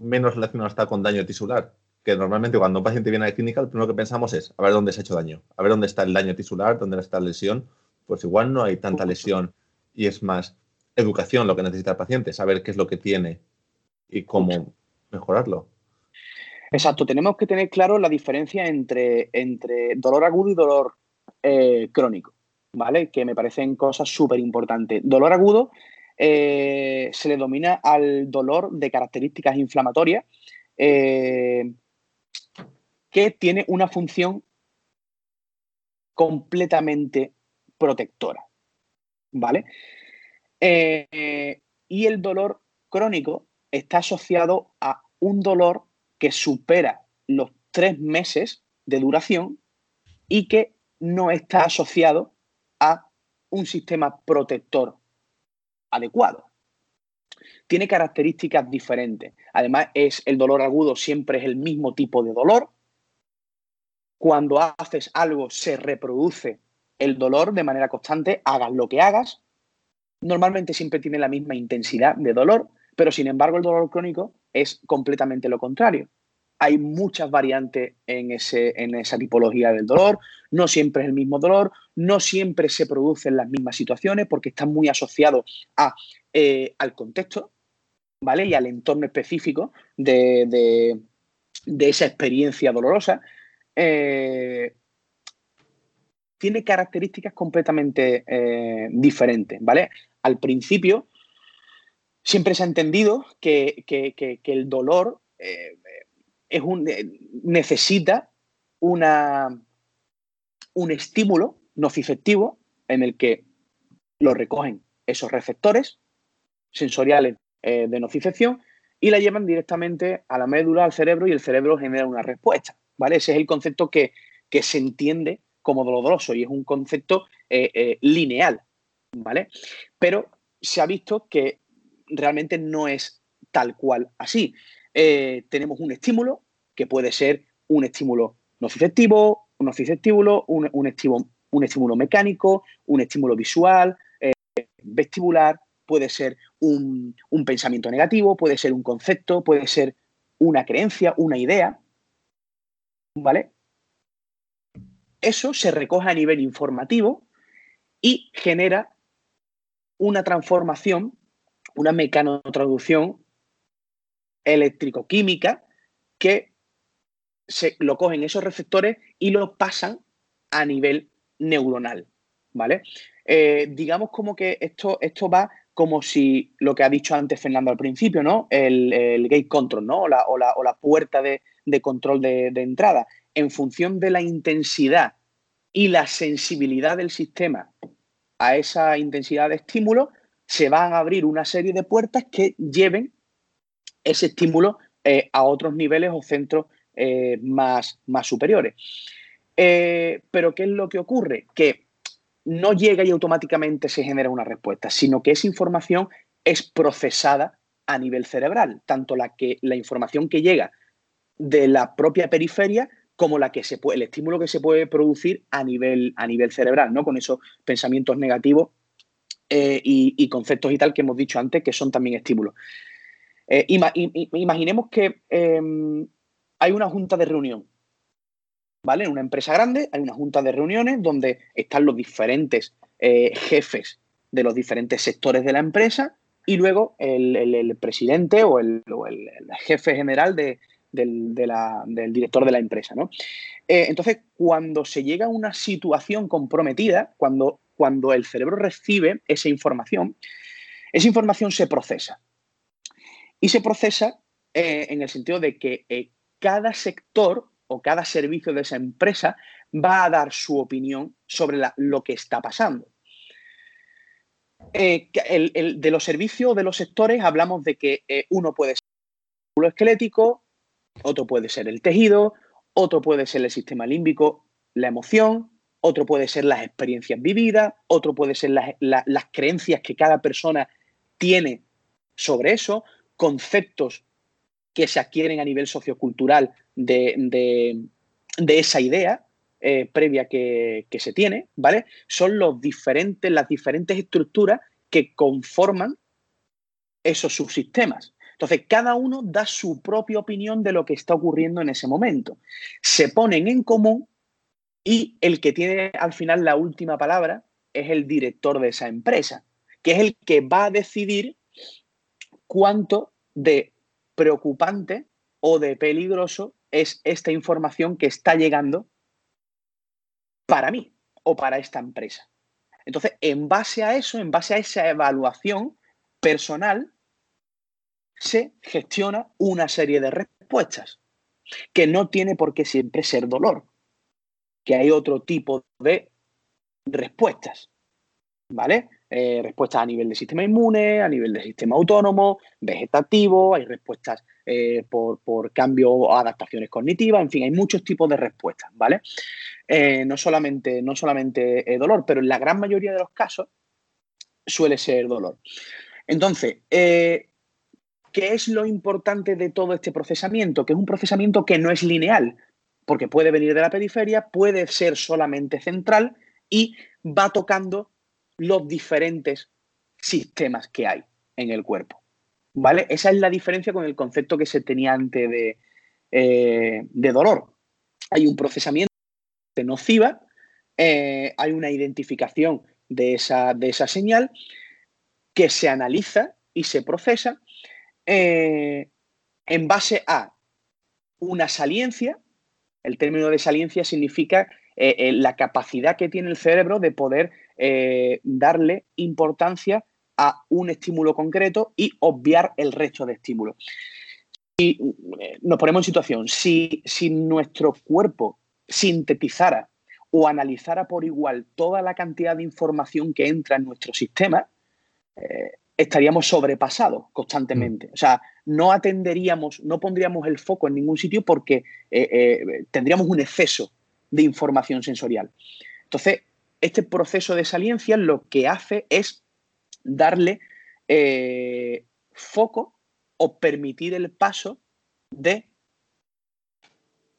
menos relacionado está con daño tisular. Que normalmente cuando un paciente viene a la clínica, lo primero que pensamos es a ver dónde se ha hecho daño, a ver dónde está el daño tisular, dónde está la lesión. Pues igual no hay tanta lesión y es más educación lo que necesita el paciente, saber qué es lo que tiene y cómo mejorarlo. Exacto, tenemos que tener claro la diferencia entre, entre dolor agudo y dolor eh, crónico, ¿vale? Que me parecen cosas súper importantes. Dolor agudo eh, se le domina al dolor de características inflamatorias eh, que tiene una función completamente protectora. ¿Vale? Y el dolor crónico está asociado a un dolor que supera los tres meses de duración y que no está asociado a un sistema protector adecuado. Tiene características diferentes. Además, es el dolor agudo siempre es el mismo tipo de dolor. Cuando haces algo se reproduce el dolor de manera constante, hagas lo que hagas. Normalmente siempre tiene la misma intensidad de dolor, pero sin embargo el dolor crónico es completamente lo contrario. hay muchas variantes en, ese, en esa tipología del dolor, no siempre es el mismo dolor, no siempre se producen las mismas situaciones porque están muy asociados a, eh, al contexto, ¿vale? Y al entorno específico de, esa experiencia dolorosa. Eh, tiene características completamente eh, diferentes, ¿vale? Al principio siempre se ha entendido que, el dolor es un, eh, necesita una, un estímulo nociceptivo en el que lo recogen esos receptores sensoriales eh, de nocicepción y la llevan directamente a la médula, al cerebro y el cerebro genera una respuesta. ¿vale? Ese es el concepto que, se entiende como doloroso y es un concepto eh, lineal. ¿vale? Pero se ha visto que realmente no es tal cual así. Eh, tenemos un estímulo que puede ser un estímulo nociceptivo, un nociceptivo, un, un, estímulo, un estímulo mecánico, un estímulo visual, eh, vestibular, puede ser un, pensamiento negativo, puede ser un concepto, puede ser una creencia, una idea. ¿Vale? Eso se recoge a nivel informativo y genera una transformación, una mecanotraducción eléctrico-química que se lo cogen esos receptores y lo pasan a nivel neuronal, ¿vale? Eh, digamos como que esto, esto va como si lo que ha dicho antes Fernando al principio, ¿no? El, gate control, ¿no? O la, puerta de, control de, entrada. En función de la intensidad y la sensibilidad del sistema a esa intensidad de estímulo, se van a abrir una serie de puertas que lleven ese estímulo eh, a otros niveles o centros eh, más, más superiores. Eh, pero ¿qué es lo que ocurre? Que no llega y automáticamente se genera una respuesta, sino que esa información es procesada a nivel cerebral, tanto la, que, la información que llega de la propia periferia como la que se el estímulo que se puede producir a nivel, a nivel cerebral, ¿no? Con esos pensamientos negativos y, conceptos y tal que hemos dicho antes, que son también estímulos. Eh, imaginemos que em, hay una junta de reunión, ¿vale? En una empresa grande hay una junta de reuniones donde están los diferentes eh, jefes de los diferentes sectores de la empresa y luego el, presidente o el, jefe general del, director de la empresa, ¿no? Eh, entonces, cuando se llega a una situación comprometida, cuando, cuando el cerebro recibe esa información, esa información se procesa y se procesa eh, en el sentido de que eh, cada sector o cada servicio de esa empresa va a dar su opinión sobre lo que está pasando. Eh, de los servicios de los sectores hablamos de que uno puede ser el músculo esquelético, otro puede ser el tejido, otro puede ser el sistema límbico, la emoción, otro puede ser las experiencias vividas, otro puede ser las creencias que cada persona tiene sobre eso, conceptos que se adquieren a nivel sociocultural de, esa idea eh, previa que, se tiene, ¿vale? Son los diferentes, las diferentes estructuras que conforman esos subsistemas. Entonces, cada uno da su propia opinión de lo que está ocurriendo en ese momento. Se ponen en común y el que tiene al final la última palabra es el director de esa empresa, que es el que va a decidir cuánto de preocupante o de peligroso es esta información que está llegando para mí o para esta empresa. Entonces, en base a eso, en base a esa evaluación personal, se gestiona una serie de respuestas, que no tiene por qué siempre ser dolor, que hay otro tipo de respuestas, ¿vale? Eh, respuestas a nivel del sistema inmune, a nivel del sistema autónomo, vegetativo, hay respuestas eh, por, por, cambio o adaptaciones cognitivas, en fin, hay muchos tipos de respuestas, ¿vale? Eh, no solamente, no solamente dolor, pero en la gran mayoría de los casos suele ser dolor. Entonces, ¿qué es lo importante de todo este procesamiento? Que es un procesamiento que no es lineal, porque puede venir de la periferia, puede ser solamente central y va tocando los diferentes sistemas que hay en el cuerpo. ¿Vale? Esa es la diferencia con el concepto que se tenía antes de, de dolor. Hay un procesamiento nociva, hay una identificación de esa, de esa señal que se analiza y se procesa en base a una saliencia. El término de saliencia significa la capacidad que tiene el cerebro de poder darle importancia a un estímulo concreto y obviar el resto de estímulos. Eh, nos ponemos en situación, si, si nuestro cuerpo sintetizara o analizara por igual toda la cantidad de información que entra en nuestro sistema, eh, estaríamos sobrepasados constantemente. Mm. O sea, no atenderíamos, no pondríamos el foco en ningún sitio porque eh, tendríamos un exceso de información sensorial. Entonces, este proceso de saliencia lo que hace es darle eh, foco o permitir el paso de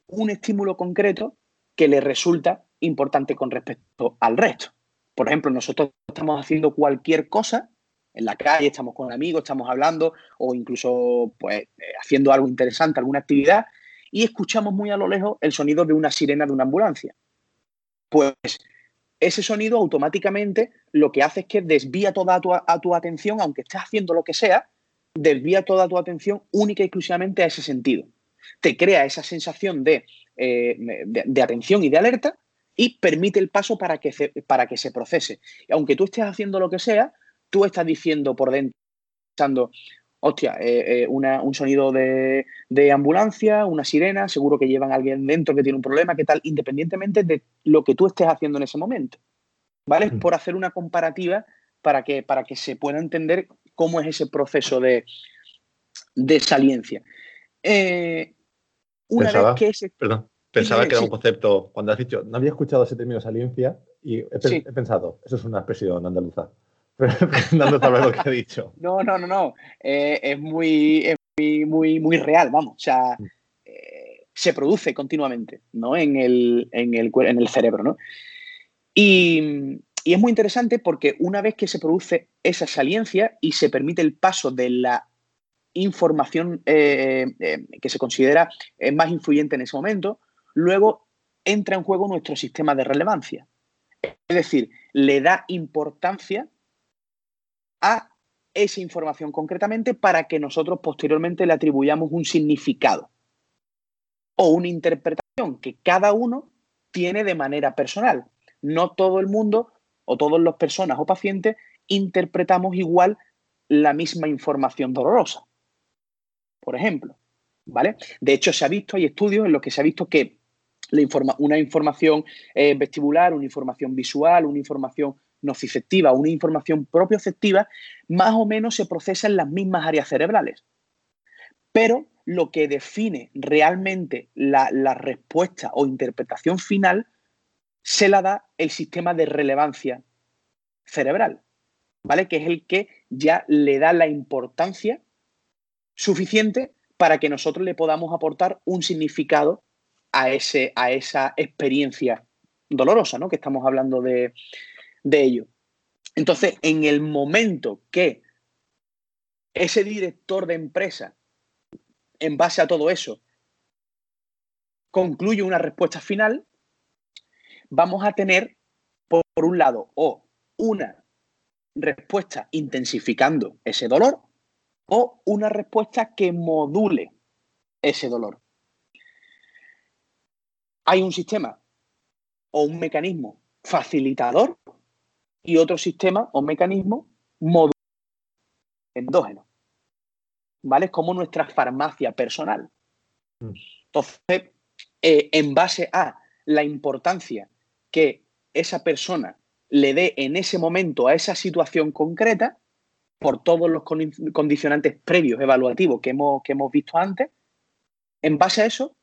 un estímulo concreto que le resulta importante con respecto al resto. Por ejemplo, nosotros estamos haciendo cualquier cosa en la calle, estamos con amigos, estamos hablando o incluso pues, eh, haciendo algo interesante, alguna actividad, y escuchamos muy a lo lejos el sonido de una sirena de una ambulancia. Pues ese sonido automáticamente lo que hace es que desvía toda tu, a tu atención, aunque estés haciendo lo que sea, desvía toda tu atención única y exclusivamente a ese sentido. Te crea esa sensación de, eh, de, atención y de alerta y permite el paso para que, se, para que se procese. Y aunque tú estés haciendo lo que sea, tú estás diciendo por dentro, pensando, hostia, eh, eh, un sonido de, ambulancia, una sirena, seguro que llevan a alguien dentro que tiene un problema, ¿qué tal? Independientemente de lo que tú estés haciendo en ese momento. ¿Vale? Mm. Por hacer una comparativa para que, para que se pueda entender cómo es ese proceso de, de saliencia. Eh, una pensaba, vez que ese... Perdón, pensaba que era un concepto, cuando has dicho, no había escuchado ese término saliencia y he pensado, eso es una expresión andaluza. [laughs] Fernando sabe lo que ha dicho. No, no, no, no. Eh, es, muy, muy, muy, real, vamos. O sea, mm. eh, se produce continuamente, ¿no? En el, en el, en el cerebro, ¿no? Y, y, es muy interesante porque una vez que se produce esa saliencia y se permite el paso de la información eh, que se considera más influyente en ese momento, luego entra en juego nuestro sistema de relevancia. Es decir, le da importancia a esa información concretamente para que nosotros posteriormente le atribuyamos un significado o una interpretación que cada uno tiene de manera personal. No todo el mundo o todas las personas o pacientes interpretamos igual la misma información dolorosa. Por ejemplo, ¿vale? De hecho, se ha visto, hay estudios en los que se ha visto que una información eh, vestibular, una información visual, una información nociceptiva una información propioceptiva, más o menos se procesa en las mismas áreas cerebrales. Pero lo que define realmente la, respuesta o interpretación final se la da el sistema de relevancia cerebral, ¿vale? Que es el que ya le da la importancia suficiente para que nosotros le podamos aportar un significado a, ese, a esa experiencia dolorosa, ¿no? Que estamos hablando de, de ello. Entonces, en el momento que ese director de empresa, en base a todo eso, concluye una respuesta final, vamos a tener, por, un lado, o una respuesta intensificando ese dolor o una respuesta que module ese dolor. Hay un sistema o un mecanismo facilitador y otro sistema o mecanismo modular endógeno. ¿Vale? Es como nuestra farmacia personal. Mm. Entonces, eh, en base a la importancia que esa persona le dé en ese momento a esa situación concreta, por todos los condicionantes previos evaluativos que hemos, que hemos visto antes, en base a eso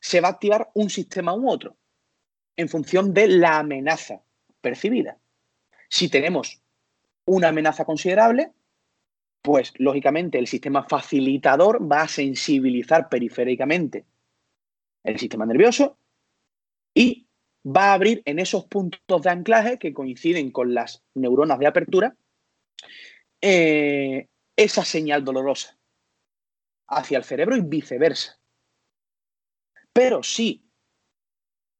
se va a activar un sistema u otro en función de la amenaza percibida. Si tenemos una amenaza considerable, pues lógicamente el sistema facilitador va a sensibilizar periféricamente el sistema nervioso y va a abrir en esos puntos de anclaje que coinciden con las neuronas de apertura eh, esa señal dolorosa hacia el cerebro y viceversa. Pero si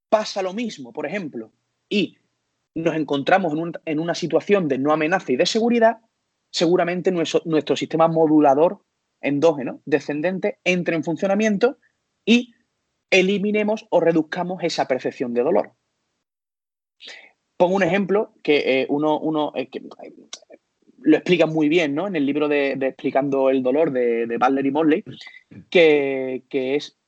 pasa lo mismo, por ejemplo, y nos encontramos en, una situación de no amenaza y de seguridad, seguramente nuestro, sistema modulador endógeno descendente entre en funcionamiento y eliminemos o reduzcamos esa percepción de dolor. Pongo un ejemplo que eh, uno, eh, eh, lo explica muy bien ¿no? en el libro de, Explicando el dolor de, de Butler y Motley, que, es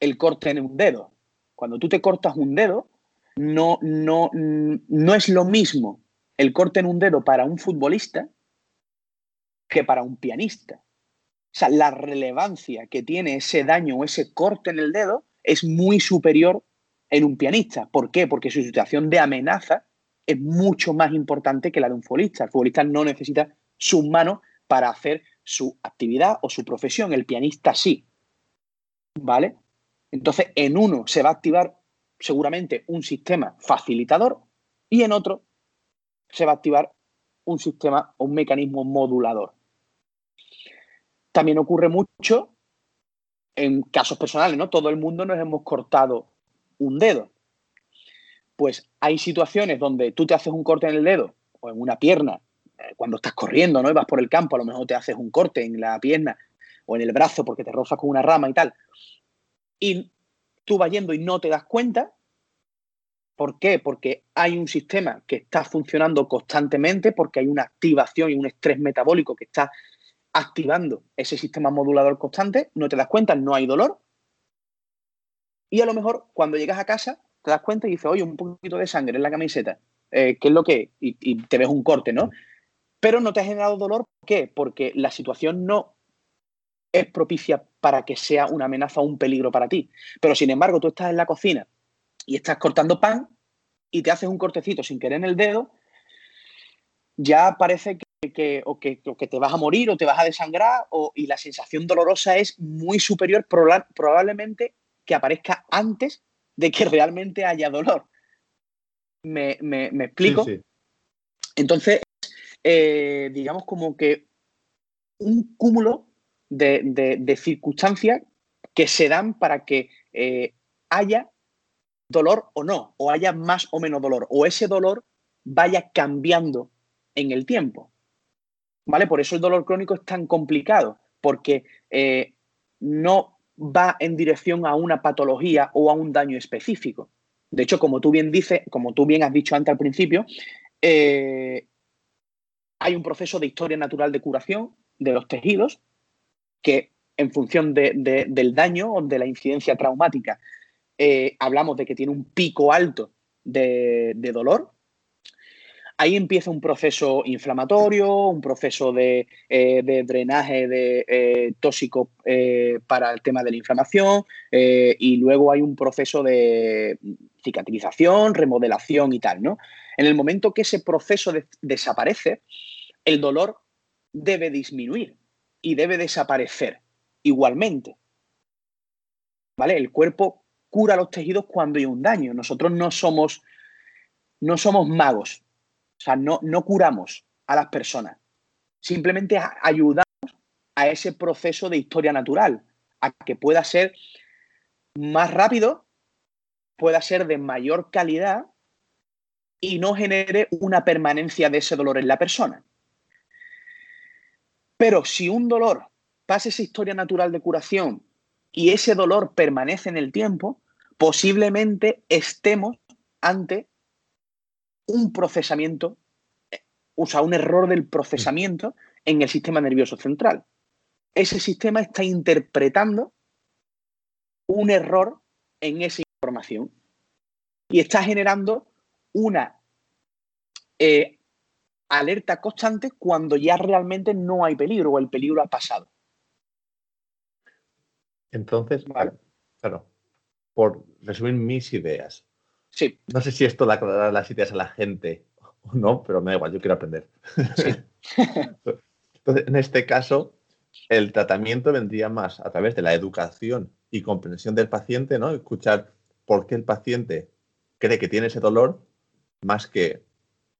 el corte en un dedo. Cuando tú te cortas un dedo, no, no, no es lo mismo el corte en un dedo para un futbolista que para un pianista. O sea, la relevancia que tiene ese daño o ese corte en el dedo es muy superior en un pianista. ¿Por qué? Porque su situación de amenaza es mucho más importante que la de un futbolista. El futbolista no necesita sus manos para hacer su actividad o su profesión. El pianista sí. ¿Vale? Entonces, en uno se va a activar seguramente un sistema facilitador y en otro se va a activar un sistema o un mecanismo modulador. También ocurre mucho en casos personales, ¿no? Todo el mundo nos hemos cortado un dedo. Pues hay situaciones donde tú te haces un corte en el dedo o en una pierna, eh, cuando estás corriendo, ¿no? Y vas por el campo, a lo mejor te haces un corte en la pierna o en el brazo porque te rozas con una rama y tal. Y tú vas yendo y no te das cuenta. ¿Por qué? Porque hay un sistema que está funcionando constantemente, porque hay una activación y un estrés metabólico que está activando ese sistema modulador constante, no te das cuenta, no hay dolor. Y a lo mejor cuando llegas a casa te das cuenta y dices, oye, un poquito de sangre en la camiseta, eh, ¿qué es lo que? Y, y, te ves un corte, ¿no? Pero no te ha generado dolor, ¿por qué? Porque la situación no es propicia para que sea una amenaza o un peligro para ti. Pero sin embargo, tú estás en la cocina y estás cortando pan y te haces un cortecito sin querer en el dedo, ya parece que, o que, te vas a morir o te vas a desangrar y la sensación dolorosa es muy superior probablemente que aparezca antes de que realmente haya dolor. ¿Me, explico? Entonces, eh, digamos como que un cúmulo de, circunstancias que se dan para que eh, haya dolor o no, o haya más o menos dolor, o ese dolor vaya cambiando en el tiempo. ¿Vale? Por eso el dolor crónico es tan complicado, porque eh, no va en dirección a una patología o a un daño específico. De hecho, como tú bien dices, como tú bien has dicho antes al principio, eh, hay un proceso de historia natural de curación de los tejidos que en función del daño o de la incidencia traumática, eh, hablamos de que tiene un pico alto de, dolor. Ahí empieza un proceso inflamatorio, un proceso de, eh, drenaje de eh, tóxico para el tema de la inflamación y luego hay un proceso de cicatrización, remodelación y tal, ¿no? En el momento que ese proceso desaparece, el dolor debe disminuir y debe desaparecer igualmente. ¿Vale? El cuerpo cura los tejidos cuando hay un daño. Nosotros no somos, no somos magos. O sea, no, no curamos a las personas. Simplemente ayudamos a ese proceso de historia natural, a que pueda ser más rápido, pueda ser de mayor calidad y no genere una permanencia de ese dolor en la persona. Pero si un dolor pasa esa historia natural de curación y ese dolor permanece en el tiempo, posiblemente estemos ante un procesamiento, o sea, un error del procesamiento en el sistema nervioso central. Ese sistema está interpretando un error en esa información y está generando una eh, alerta constante cuando ya realmente no hay peligro o el peligro ha pasado. Entonces, claro, por resumir mis ideas. Sí. No sé si esto da aclarar las ideas a la gente o no, pero me da igual, yo quiero aprender. Sí. [laughs] Entonces, en este caso, el tratamiento vendría más a través de la educación y comprensión del paciente, ¿no? Escuchar por qué el paciente cree que tiene ese dolor, más que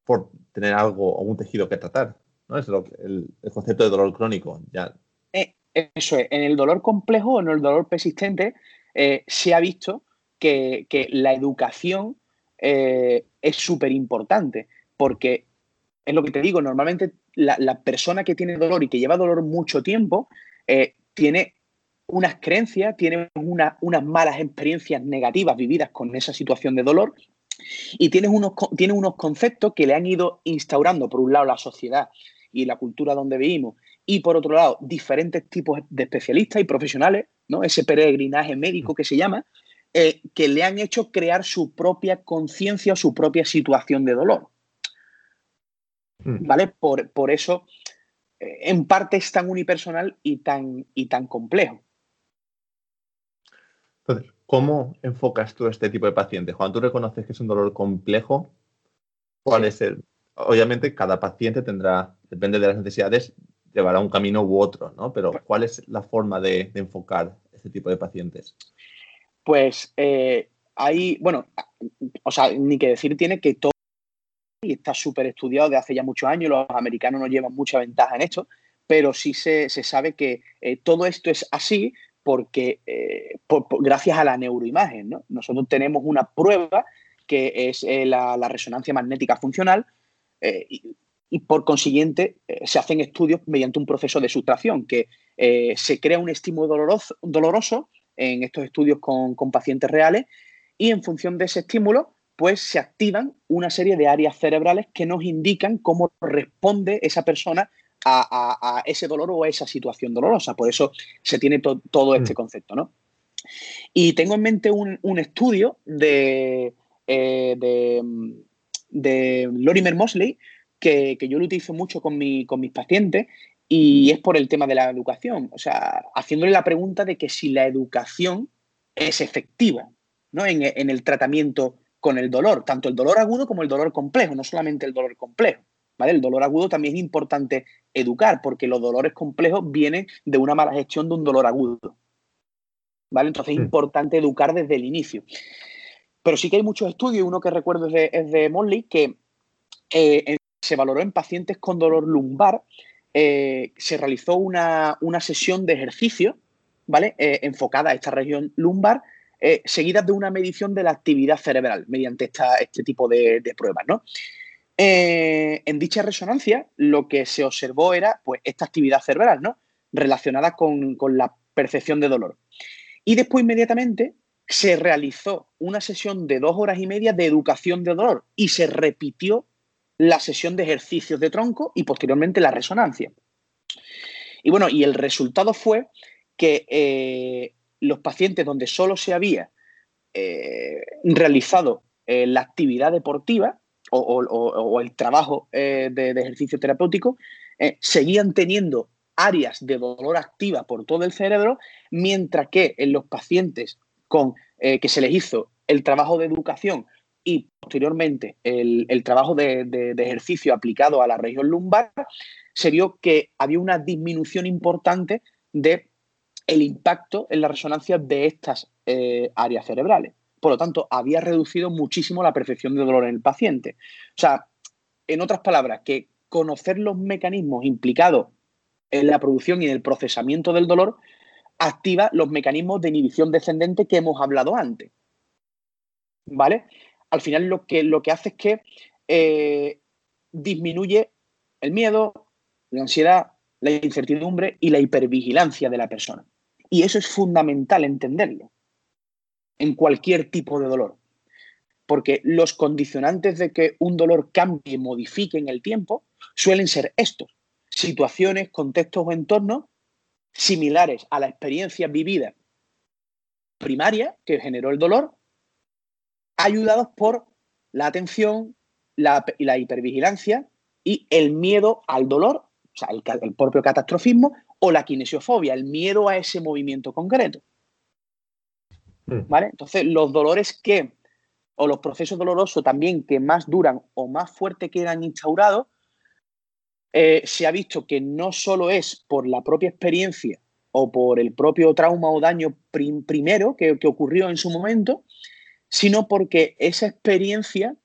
por tener algo o un tejido que tratar. ¿no? Es el, concepto de dolor crónico. Ya. Eh, eso es, en el dolor complejo o en el dolor persistente, eh, se ha visto que, la educación eh, es súper importante, porque es lo que te digo, normalmente la, persona que tiene dolor y que lleva dolor mucho tiempo, tiene unas creencias, tiene unas malas experiencias negativas vividas con esa situación de dolor y tiene unos, unos conceptos que le han ido instaurando, por un lado, la sociedad y la cultura donde vivimos, y por otro lado, diferentes tipos de especialistas y profesionales, ¿no? ese peregrinaje médico que se llama, eh, que le han hecho crear su propia conciencia su propia situación de dolor. Mm. ¿Vale? Por, por eso, eh, en parte es tan unipersonal y tan, y tan complejo. Entonces, ¿cómo enfocas tú este tipo de pacientes? Cuando tú reconoces que es un dolor complejo, ¿cuál es el...? Obviamente, cada paciente tendrá, depende de las necesidades, llevará un camino u otro, ¿no? Pero ¿cuál es la forma de, enfocar este tipo de pacientes? Pues eh, hay, bueno, o sea, ni que decir tiene que todo y está súper estudiado de hace ya muchos años, los americanos no llevan mucha ventaja en esto, pero sí se, sabe que eh, todo esto es así porque eh, gracias a la neuroimagen, ¿no? Nosotros tenemos una prueba que es la, resonancia magnética funcional y, y, por consiguiente se hacen estudios mediante un proceso de sustracción, que se crea un estímulo doloroso, doloroso en estos estudios con, con pacientes reales y en función de ese estímulo pues se activan una serie de áreas cerebrales que nos indican cómo responde esa persona a, ese dolor o a esa situación dolorosa. Por eso se tiene todo este mm. concepto, ¿no? Y tengo en mente un, estudio de, eh, de, Lorimer Mosley que, yo lo utilizo mucho con, con mis pacientes y es por el tema de la educación. O sea, haciéndole la pregunta de que si la educación es efectiva ¿no? en, en el tratamiento con el dolor, tanto el dolor agudo como el dolor complejo, no solamente el dolor complejo. ¿Vale? El dolor agudo también es importante educar porque los dolores complejos vienen de una mala gestión de un dolor agudo. ¿vale? Entonces es importante educar desde el inicio. Pero sí que hay muchos estudios, uno que recuerdo es de, es que eh, se valoró en pacientes con dolor lumbar, eh, se realizó una, sesión de ejercicio, ¿vale? Eh, enfocada a esta región lumbar seguidas de una medición de la actividad cerebral mediante este tipo de, pruebas. ¿no? Eh, en dicha resonancia, lo que se observó era pues, esta actividad cerebral ¿no? relacionada con, la percepción de dolor. Y después, inmediatamente, se realizó una sesión de dos horas y media de educación de dolor y se repitió la sesión de ejercicios de tronco y posteriormente la resonancia. Y bueno, y el resultado fue que eh, los pacientes donde solo se había eh, realizado la actividad deportiva o, el trabajo eh, de, ejercicio terapéutico, seguían teniendo áreas de dolor activa por todo el cerebro, mientras que en los pacientes con, que se les hizo el trabajo de educación y posteriormente el, trabajo de, ejercicio aplicado a la región lumbar, se vio que había una disminución importante de el impacto en la resonancia de estas eh, áreas cerebrales. Por lo tanto, había reducido muchísimo la percepción de dolor en el paciente. O sea, en otras palabras, que conocer los mecanismos implicados en la producción y en el procesamiento del dolor activa los mecanismos de inhibición descendente que hemos hablado antes. ¿Vale? Al final lo que, lo que hace es que eh, disminuye el miedo, la ansiedad, la incertidumbre y la hipervigilancia de la persona. Y eso es fundamental entenderlo en cualquier tipo de dolor. Porque los condicionantes de que un dolor cambie, modifique en el tiempo, suelen ser estos. Situaciones, contextos o entornos similares a la experiencia vivida primaria que generó el dolor, ayudados por la atención, la, la hipervigilancia y el miedo al dolor, o sea, el propio catastrofismo o la kinesiofobia, el miedo a ese movimiento concreto. Hmm. ¿Vale? Entonces, los dolores que, o los procesos dolorosos también que más duran o más fuerte quedan instaurados, eh, se ha visto que no solo es por la propia experiencia o por el propio trauma o daño primero que, ocurrió en su momento, sino porque esa experiencia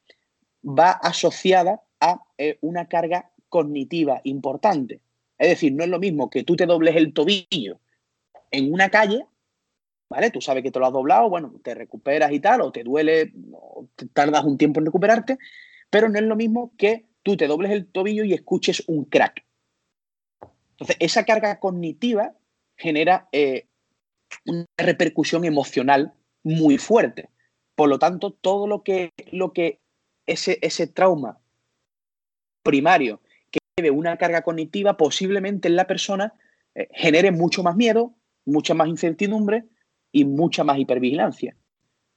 va asociada a eh, una carga cognitiva importante. Es decir, no es lo mismo que tú te dobles el tobillo en una calle ¿vale? Tú sabes que te lo has doblado, bueno, te recuperas y tal, o te duele, o tardas un tiempo en recuperarte, pero no es lo mismo que tú te dobles el tobillo y escuches un crack. Entonces, esa carga cognitiva genera eh, una repercusión emocional muy fuerte. Por lo tanto, todo lo que, lo que ese, ese trauma primario que lleve una carga cognitiva, posiblemente en la persona eh, genere mucho más miedo, mucha más incertidumbre y mucha más hipervigilancia.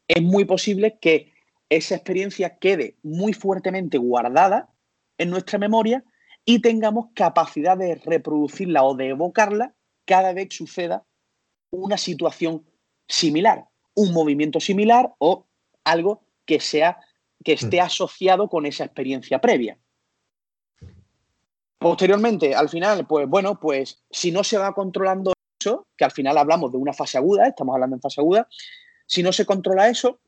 Es muy posible que esa experiencia quede muy fuertemente guardada en nuestra memoria y tengamos capacidad de reproducirla o de evocarla cada vez que suceda una situación similar, un movimiento similar o algo que sea que esté mm. asociado con esa experiencia previa. Posteriormente, al final, pues bueno, pues si no se va controlando que al final hablamos de una fase aguda, estamos hablando en fase aguda, si no se controla eso,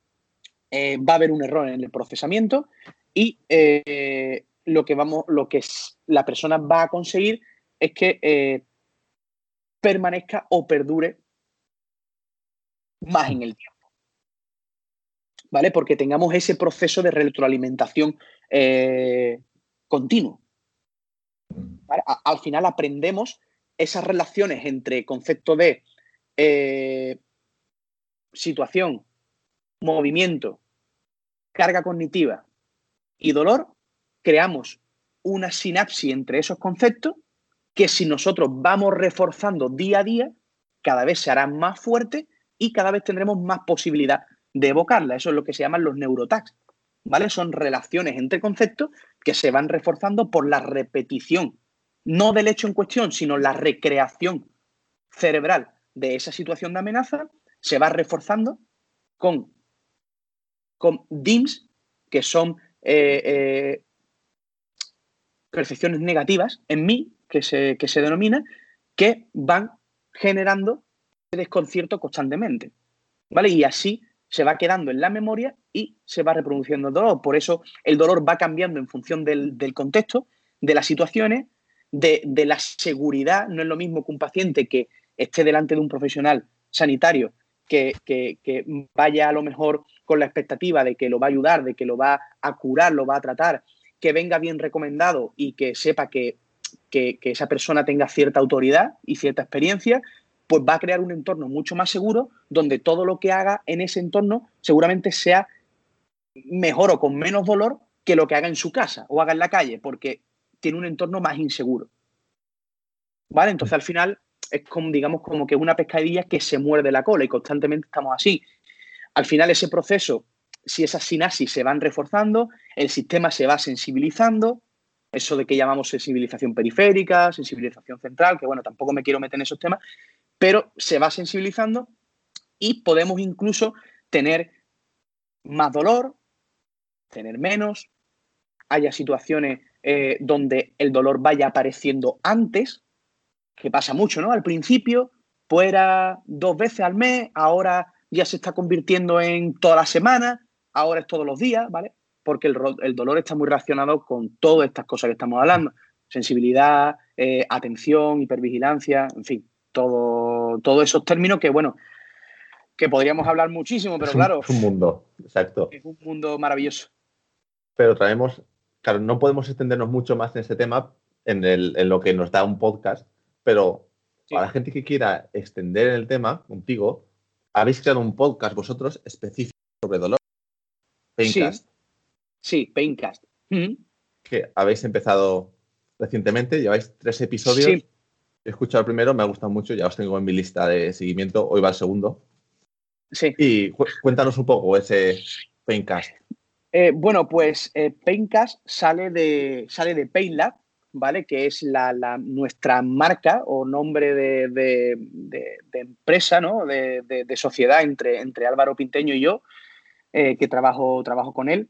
eh, va a haber un error en el procesamiento y eh, lo que vamos, lo que la persona va a conseguir es que eh, permanezca o perdure más en el tiempo. ¿Vale? Porque tengamos ese proceso de retroalimentación continuo al final aprendemos esas relaciones entre concepto de eh, situación, movimiento, carga cognitiva y dolor, creamos una sinapsis entre esos conceptos que si nosotros vamos reforzando día a día, cada vez se hará más fuerte y cada vez tendremos más posibilidad de evocarla. Eso es lo que se llaman los neurotags. ¿Vale? Son relaciones entre conceptos que se van reforzando por la repetición no del hecho en cuestión, sino la recreación cerebral de esa situación de amenaza, se va reforzando con, con DIMS, que son eh, eh, percepciones negativas en mí, que se, que se denomina, que van generando desconcierto constantemente. ¿Vale? Y así se va quedando en la memoria y se va reproduciendo el dolor. Por eso el dolor va cambiando en función del, del contexto, de las situaciones de, la seguridad. No es lo mismo que un paciente que esté delante de un profesional sanitario que, vaya a lo mejor con la expectativa de que lo va a ayudar, de que lo va a curar, lo va a tratar, que venga bien recomendado y que sepa que, que, esa persona tenga cierta autoridad y cierta experiencia, pues va a crear un entorno mucho más seguro donde todo lo que haga en ese entorno seguramente sea mejor o con menos dolor que lo que haga en su casa o haga en la calle, porque tiene un entorno más inseguro. ¿Vale? Entonces al final es como, digamos, como que una pescadilla que se muerde la cola y constantemente estamos así. Al final ese proceso, si esas sinapsis se van reforzando, el sistema se va sensibilizando, eso de que llamamos sensibilización periférica, sensibilización central, que bueno, tampoco me quiero meter en esos temas, pero se va sensibilizando y podemos incluso tener más dolor, tener menos, haya situaciones eh, donde el dolor vaya apareciendo antes, que pasa mucho, ¿no? Al principio, pues era dos veces al mes, ahora ya se está convirtiendo en toda la semana, ahora es todos los días, ¿vale? Porque el, dolor está muy relacionado con todas estas cosas que estamos hablando. Sensibilidad, eh, atención, hipervigilancia, en fin, todo, todos esos términos que, bueno, que podríamos hablar muchísimo, pero claro. Es un mundo, exacto. Es un mundo maravilloso. Pero traemos claro, no podemos extendernos mucho más en este tema, en, lo que nos da un podcast, pero para la gente que quiera extender el tema contigo, habéis creado un podcast vosotros específico sobre dolor. Paincast. Sí, Paincast. Que habéis empezado recientemente, lleváis tres episodios. Sí. He escuchado el primero, me ha gustado mucho, ya os tengo en mi lista de seguimiento, hoy va el segundo. Sí. Y cuéntanos un poco ese Paincast. Eh, bueno, pues eh, sale de, sale de PainLab, ¿vale? Que es la, nuestra marca o nombre de, empresa, ¿no? De, sociedad entre, entre Álvaro Pinteño y yo, eh, que trabajo, trabajo con él.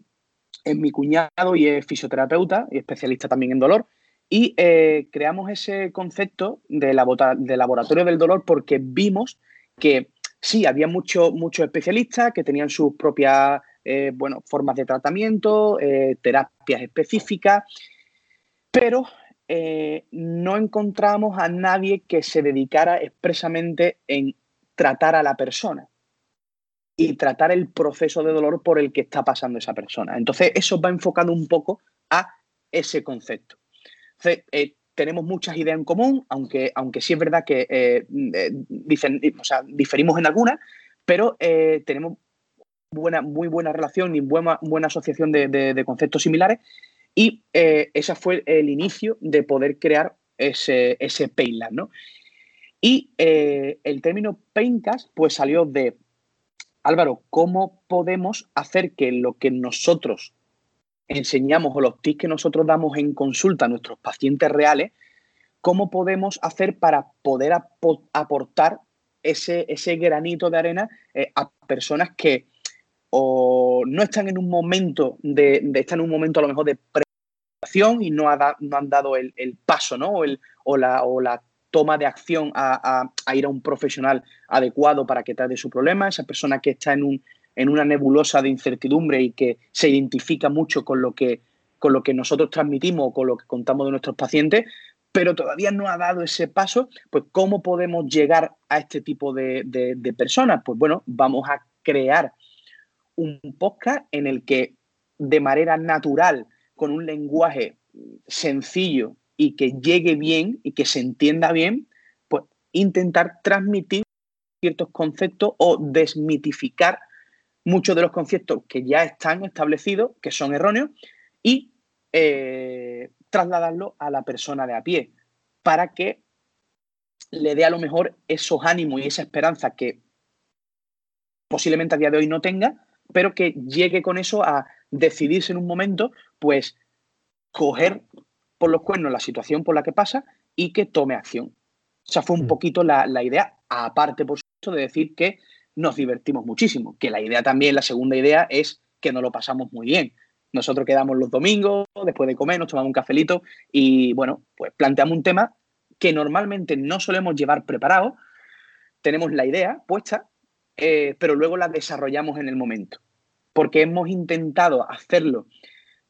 Es mi cuñado y es fisioterapeuta y especialista también en dolor. Y creamos ese concepto de, de laboratorio del dolor porque vimos que sí, había muchos muchos especialistas que tenían sus propias eh, bueno, formas de tratamiento, eh, terapias específicas, pero eh, no encontramos a nadie que se dedicara expresamente en tratar a la persona y tratar el proceso de dolor por el que está pasando esa persona. Entonces, eso va enfocado un poco a ese concepto. Eh, tenemos muchas ideas en común, aunque, aunque sí es verdad que eh, eh, dicen, diferimos en algunas, pero tenemos buena, muy buena relación y buena, buena asociación de, conceptos similares. Y ese fue el inicio de poder crear ese, ese ¿no? Y el término Paincast pues salió de Álvaro, ¿cómo podemos hacer que lo que nosotros enseñamos o los tips que nosotros damos en consulta a nuestros pacientes reales, cómo podemos hacer para poder aportar ese, ese, granito de arena eh, a personas que o no están en un momento de, están en un momento a lo mejor de preparación y no, no han dado el, paso, ¿no? O, el, la, o la toma de acción a, ir a un profesional adecuado para que trate su problema, esa persona que está en, un, en una nebulosa de incertidumbre y que se identifica mucho con lo que, con lo que nosotros transmitimos o con lo que contamos de nuestros pacientes, pero todavía no ha dado ese paso, pues ¿cómo podemos llegar a este tipo de, de personas? Pues bueno, vamos a crear un podcast en el que de manera natural, con un lenguaje sencillo y que llegue bien y que se entienda bien, pues intentar transmitir ciertos conceptos o desmitificar muchos de los conceptos que ya están establecidos, que son erróneos, y eh, trasladarlo a la persona de a pie para que le dé a lo mejor esos ánimos y esa esperanza que posiblemente a día de hoy no tenga, pero que llegue con eso a decidirse en un momento, pues coger por los cuernos la situación por la que pasa y que tome acción. O sea, fue un mm. poquito la, idea, aparte, por supuesto, de decir que nos divertimos muchísimo, que la idea también, la segunda idea, es que nos lo pasamos muy bien. Nosotros quedamos los domingos, después de comer, nos tomamos un cafelito y, bueno, pues planteamos un tema que normalmente no solemos llevar preparado, tenemos la idea puesta, eh, pero luego la desarrollamos en el momento, porque hemos intentado hacerlo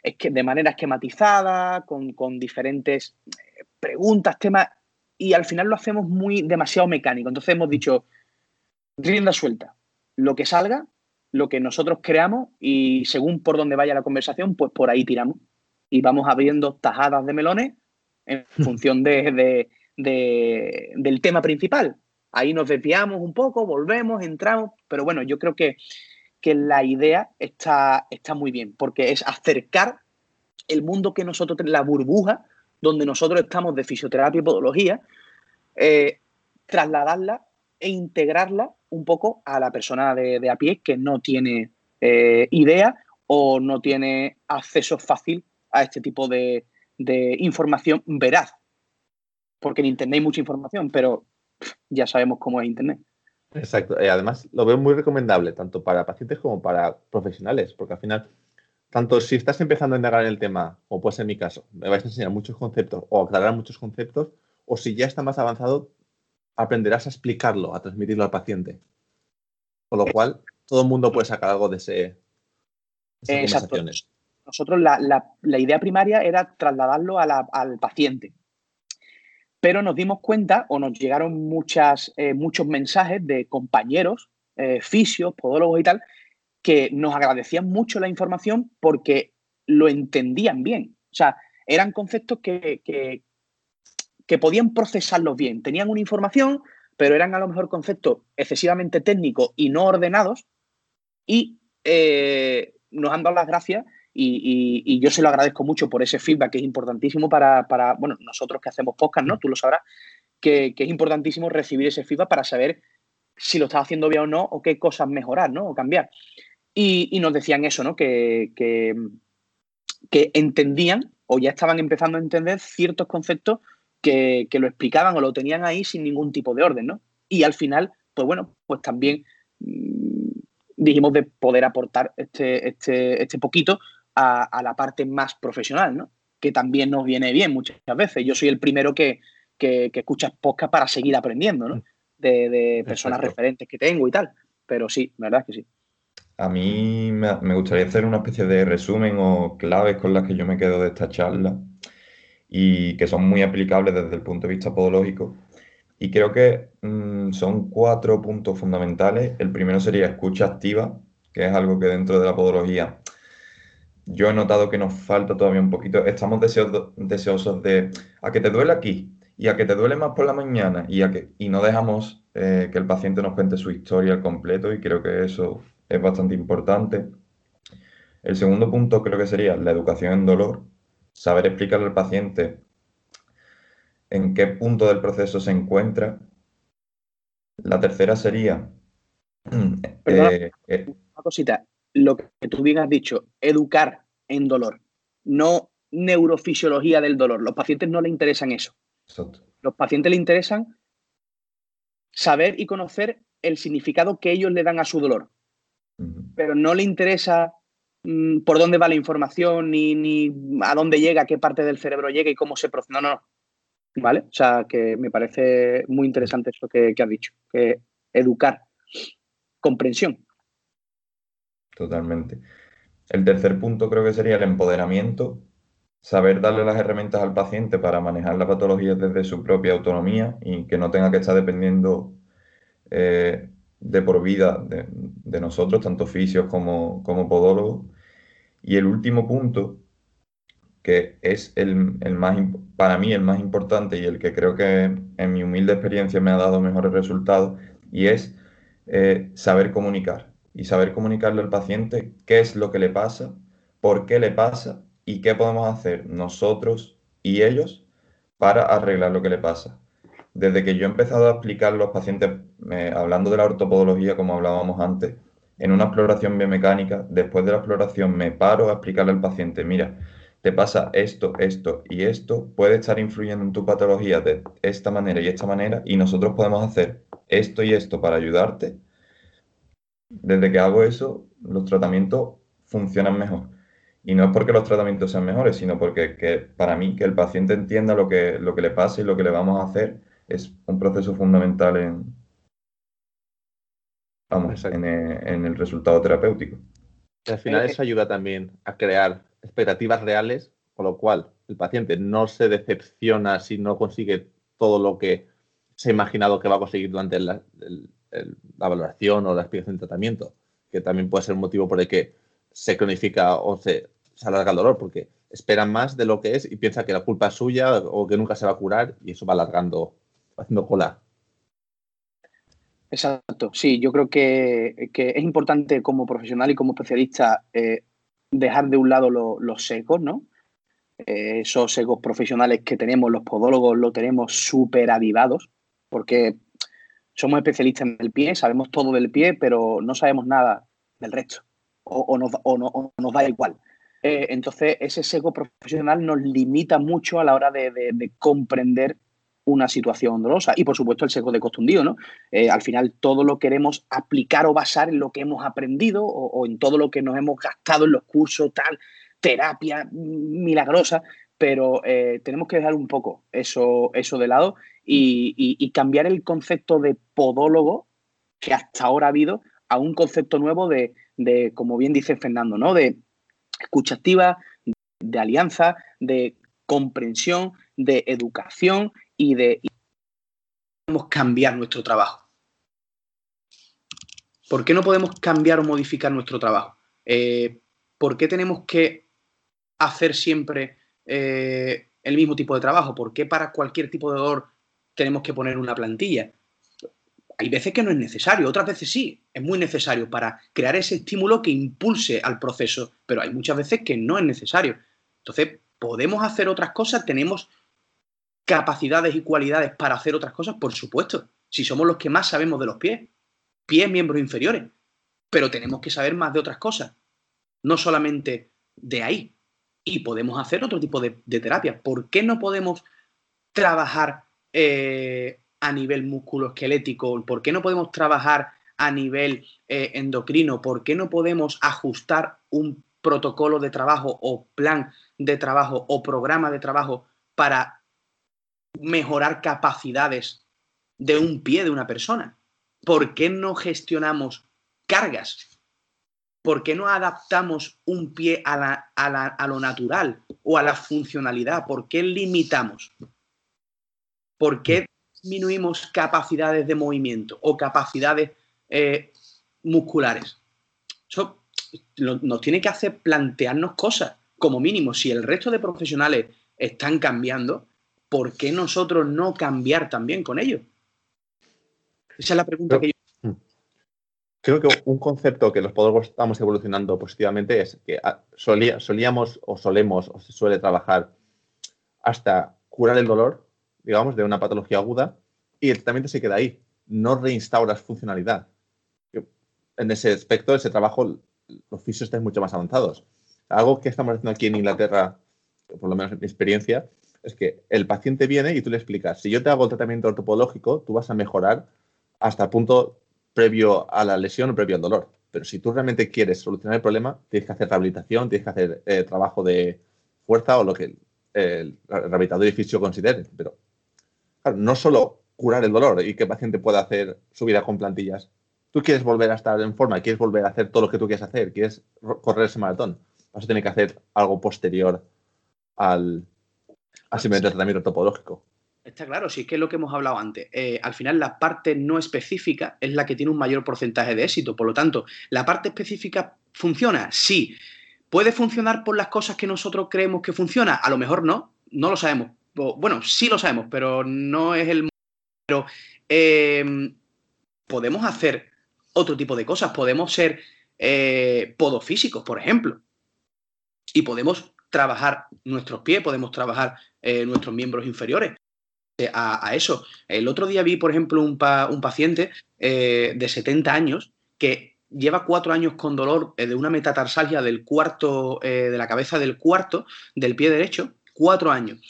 es que de manera esquematizada, con, diferentes eh, preguntas, temas, y al final lo hacemos muy demasiado mecánico. Entonces hemos dicho, rienda suelta, lo que salga, lo que nosotros creamos y según por donde vaya la conversación, pues por ahí tiramos. Y vamos abriendo tajadas de melones en [laughs] función de, del tema principal. Ahí nos desviamos un poco, volvemos, entramos, pero bueno, yo creo que que la idea está, está muy bien, porque es acercar el mundo que nosotros, la burbuja donde nosotros estamos de fisioterapia y podología, eh, trasladarla e integrarla un poco a la persona de, a pie que no tiene eh, idea o no tiene acceso fácil a este tipo de, de información veraz. Porque en Internet hay mucha información, pero ya sabemos cómo es Internet. Exacto. Y además lo veo muy recomendable, tanto para pacientes como para profesionales, porque al final, tanto si estás empezando a indagar en el tema, como puede ser mi caso, me vais a enseñar muchos conceptos o aclarar muchos conceptos, o si ya está más avanzado, aprenderás a explicarlo, a transmitirlo al paciente. Con lo cual, todo el mundo puede sacar algo de ese. Exacto. Nosotros la, la, idea primaria era trasladarlo al paciente pero nos dimos cuenta o nos llegaron eh, muchos mensajes de compañeros, eh, fisios, podólogos y tal, que nos agradecían mucho la información porque lo entendían bien. O sea, eran conceptos que, que, podían procesarlos bien. Tenían una información, pero eran a lo mejor conceptos excesivamente técnicos y no ordenados. Y eh, nos han dado las gracias y, yo se lo agradezco mucho por ese feedback que es importantísimo para, bueno, nosotros que hacemos podcast, ¿no? Tú lo sabrás, que, es importantísimo recibir ese feedback para saber si lo estás haciendo bien o no, o qué cosas mejorar, ¿no? O cambiar. Y, nos decían eso, ¿no? Que, que, entendían o ya estaban empezando a entender ciertos conceptos que, lo explicaban o lo tenían ahí sin ningún tipo de orden, ¿no? Y al final, pues bueno, pues también mm, dijimos de poder aportar este, este, este poquito a, la parte más profesional, ¿no? Que también nos viene bien muchas veces. Yo soy el primero que, que, que escucha podcast para seguir aprendiendo, ¿no? De, personas referentes que tengo y tal. Pero sí, la verdad es que sí. A mí me, gustaría hacer una especie de resumen o claves con las que yo me quedo de esta charla y que son muy aplicables desde el punto de vista podológico. Y creo que mm, son cuatro puntos fundamentales. El primero sería escucha activa, que es algo que dentro de la podología yo he notado que nos falta todavía un poquito. Estamos deseosos de a que te duele aquí y a que te duele más por la mañana y, a que, y no dejamos eh, que el paciente nos cuente su historia al completo y creo que eso es bastante importante. El segundo punto creo que sería la educación en dolor, saber explicarle al paciente en qué punto del proceso se encuentra. La tercera sería... [clears throat] Eh, eh, una cosita, lo que tú bien has dicho, educar en dolor, no neurofisiología del dolor. Los pacientes no les interesan eso. Los pacientes les interesan saber y conocer el significado que ellos le dan a su dolor. Pero no le interesa mm, por dónde va la información, ni, ni, a dónde llega, qué parte del cerebro llega y cómo se procesa. No, no, no. ¿Vale? O sea, que me parece muy interesante eso que, que has dicho, que educar, comprensión. Totalmente. El tercer punto creo que sería el empoderamiento, saber darle las herramientas al paciente para manejar la patología desde su propia autonomía y que no tenga que estar dependiendo eh, de por vida de, nosotros, tanto fisios como, como podólogos. Y el último punto, que es el, más, para mí el más importante y el que creo que en mi humilde experiencia me ha dado mejores resultados, y es eh, saber comunicar y saber comunicarle al paciente qué es lo que le pasa, por qué le pasa y qué podemos hacer nosotros y ellos para arreglar lo que le pasa. Desde que yo he empezado a explicar a los pacientes, hablando de la ortopodología como hablábamos antes, en una exploración biomecánica, después de la exploración me paro a explicarle al paciente, mira, te pasa esto, esto y esto, puede estar influyendo en tu patología de esta manera y esta manera, y nosotros podemos hacer esto y esto para ayudarte desde que hago eso, los tratamientos funcionan mejor. Y no es porque los tratamientos sean mejores, sino porque que, para mí que el paciente entienda lo que, lo que le pasa y lo que le vamos a hacer es un proceso fundamental en, vamos, en, en, el resultado terapéutico. al final eh, eso ayuda también a crear expectativas reales, con lo cual el paciente no se decepciona si no consigue todo lo que se ha imaginado que va a conseguir durante el, la valoración o la explicación de tratamiento, que también puede ser un motivo por el que se cronifica o se, alarga el dolor, porque esperan más de lo que es y piensa que la culpa es suya o que nunca se va a curar y eso va alargando, haciendo cola. Exacto, sí, yo creo que, es importante como profesional y como especialista eh, dejar de un lado los secos, ¿no? Eh, esos secos profesionales que tenemos, los podólogos, lo tenemos súper avivados, porque somos especialistas en el pie, sabemos todo del pie, pero no sabemos nada del resto, o, nos, da igual. Eh, entonces, ese sesgo profesional nos limita mucho a la hora de, comprender una situación dolorosa. Y por supuesto el sesgo de costundido, ¿no? Eh, al final todo lo queremos aplicar o basar en lo que hemos aprendido o, en todo lo que nos hemos gastado en los cursos, tal, terapia milagrosa, pero eh, tenemos que dejar un poco eso, eso de lado y, cambiar el concepto de podólogo que hasta ahora ha habido a un concepto nuevo de, como bien dice Fernando, ¿no? De escucha activa, de alianza, de comprensión, de educación y de podemos cambiar nuestro trabajo. ¿Por qué no podemos cambiar o modificar nuestro trabajo? Eh, ¿Por qué tenemos que hacer siempre eh, el mismo tipo de trabajo? ¿Por qué para cualquier tipo de dolor tenemos que poner una plantilla. Hay veces que no es necesario, otras veces sí, es muy necesario para crear ese estímulo que impulse al proceso, pero hay muchas veces que no es necesario. Entonces, ¿podemos hacer otras cosas? ¿Tenemos capacidades y cualidades para hacer otras cosas? Por supuesto, si somos los que más sabemos de los pies, pies, miembros inferiores, pero tenemos que saber más de otras cosas, no solamente de ahí. Y podemos hacer otro tipo de, de terapia. ¿Por qué no podemos trabajar eh, a nivel musculoesquelético? ¿Por qué no podemos trabajar a nivel eh, endocrino? ¿Por qué no podemos ajustar un protocolo de trabajo o plan de trabajo o programa de trabajo para mejorar capacidades de un pie de una persona? ¿Por qué no gestionamos cargas? ¿Por qué no adaptamos un pie a, a lo natural o a la funcionalidad? ¿Por qué limitamos? ¿Por qué disminuimos capacidades de movimiento o capacidades eh, musculares? Eso nos tiene que hacer plantearnos cosas. Como mínimo, si el resto de profesionales están cambiando, ¿por qué nosotros no cambiar también con ellos? Esa es la pregunta que yo. Mm. Creo que un concepto que los podólogos estamos evolucionando positivamente es que ah, solíamos o solemos o se suele trabajar hasta curar el dolor, digamos, de una patología aguda y el tratamiento se queda ahí. No reinstauras funcionalidad. En ese aspecto, ese trabajo, los fisios están mucho más avanzados. Algo que estamos haciendo aquí en Inglaterra, por lo menos en mi experiencia, es que el paciente viene y tú le explicas, si yo te hago el tratamiento ortopodológico, tú vas a mejorar hasta el punto previo a la lesión o previo al dolor. Pero si tú realmente quieres solucionar el problema, tienes que hacer rehabilitación, tienes que hacer eh, trabajo de fuerza o lo que el rehabilitador y fisio considere. Pero no solo curar el dolor y que el paciente pueda hacer su vida con plantillas. Tú quieres volver a estar en forma, quieres volver a hacer todo lo que tú quieres hacer, quieres correr ese maratón. Vas a tener que hacer algo posterior al, al simplemente tratamiento topológico. Está claro, si es que es lo que hemos hablado antes. Eh, al final, la parte no específica es la que tiene un mayor porcentaje de éxito. Por lo tanto, ¿la parte específica funciona? Sí. ¿Puede funcionar por las cosas que nosotros creemos que funciona? A lo mejor no, no lo sabemos. Bueno, sí lo sabemos, pero no es el. Pero eh, podemos hacer otro tipo de cosas. Podemos ser eh, podofísicos, por ejemplo. Y podemos trabajar nuestros pies, podemos trabajar nuestros miembros inferiores a, eso. El otro día vi, por ejemplo, un, paciente eh, de 70 años que lleva cuatro años con dolor eh, de una metatarsalgia del cuarto, eh, de la cabeza del cuarto del pie derecho, cuatro años.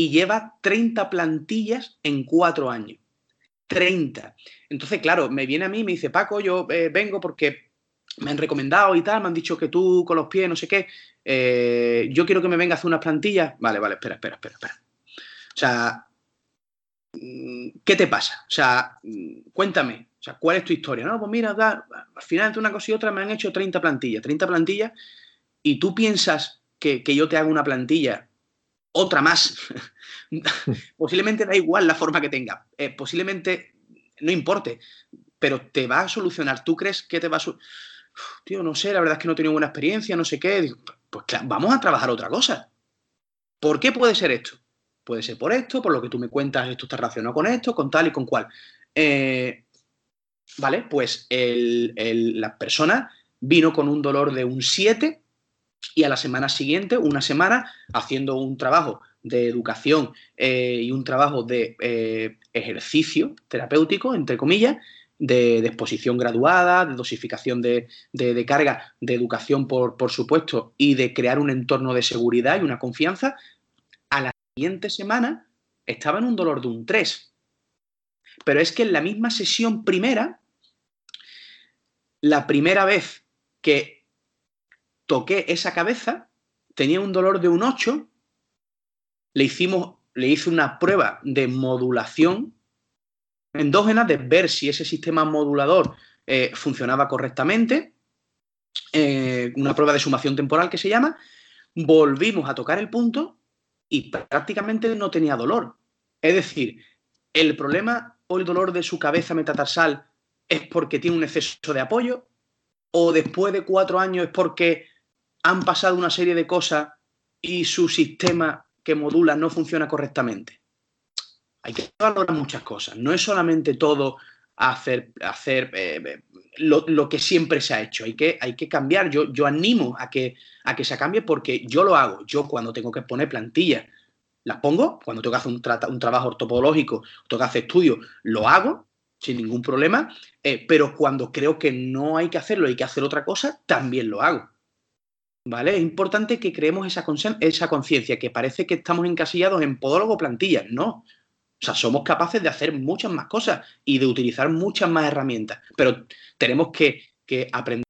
Y lleva 30 plantillas en cuatro años. 30. Entonces, claro, me viene a mí y me dice, Paco, yo vengo porque me han recomendado y tal, me han dicho que tú con los pies, no sé qué, yo quiero que me venga a hacer unas plantillas. Vale, vale, espera, espera, espera, espera. O sea, Mm, ¿qué te pasa? O sea, mm, cuéntame, o sea, ¿cuál es tu historia? No, pues mira, al final entre una cosa y otra me han hecho 30 plantillas, 30 plantillas, y tú piensas que, yo te hago una plantilla, otra más, [laughs] posiblemente da igual la forma que tenga, eh, posiblemente no importe, pero te va a solucionar. ¿Tú crees que te va a solucionar? Tío, no sé, la verdad es que no he tenido buena experiencia, no sé qué. pues claro, vamos a trabajar otra cosa. ¿Por qué puede ser esto? Puede ser por esto, por lo que tú me cuentas, esto está relacionado con esto, con tal y con cual. Eh, ¿Vale? Pues la persona vino con un dolor de un 7 y a la semana siguiente, una semana, haciendo un trabajo de educación eh, y un trabajo de eh, ejercicio terapéutico, entre comillas, de, exposición graduada, de dosificación de, carga, de educación, por, por, supuesto, y de crear un entorno de seguridad y una confianza, siguiente semana estaba en un dolor de un 3. Pero es que en la misma sesión primera, la primera vez que toqué esa cabeza, tenía un dolor de un 8, le hicimos, le hice una prueba de modulación endógena de ver si ese sistema modulador eh, funcionaba correctamente, eh, una prueba de sumación temporal que se llama, volvimos a tocar el punto y prácticamente no tenía dolor. Es decir, el problema o el dolor de su cabeza metatarsal es porque tiene un exceso de apoyo o después de cuatro años es porque han pasado una serie de cosas y su sistema que modula no funciona correctamente. Hay que valorar muchas cosas. No es solamente todo hacer, hacer eh, lo, que siempre se ha hecho. Hay que, hay que cambiar. Yo, yo animo a que, a que se cambie porque yo lo hago. Yo cuando tengo que poner plantillas, las pongo. Cuando tengo que hacer un, un trabajo ortopodológico, tengo que hacer estudios, lo hago sin ningún problema. Eh, pero cuando creo que no hay que hacerlo, hay que hacer otra cosa, también lo hago. ¿Vale? Es importante que creemos esa conciencia, que parece que estamos encasillados en podólogo plantillas. No, o sea, somos capaces de hacer muchas más cosas y de utilizar muchas más herramientas, pero tenemos que, aprender,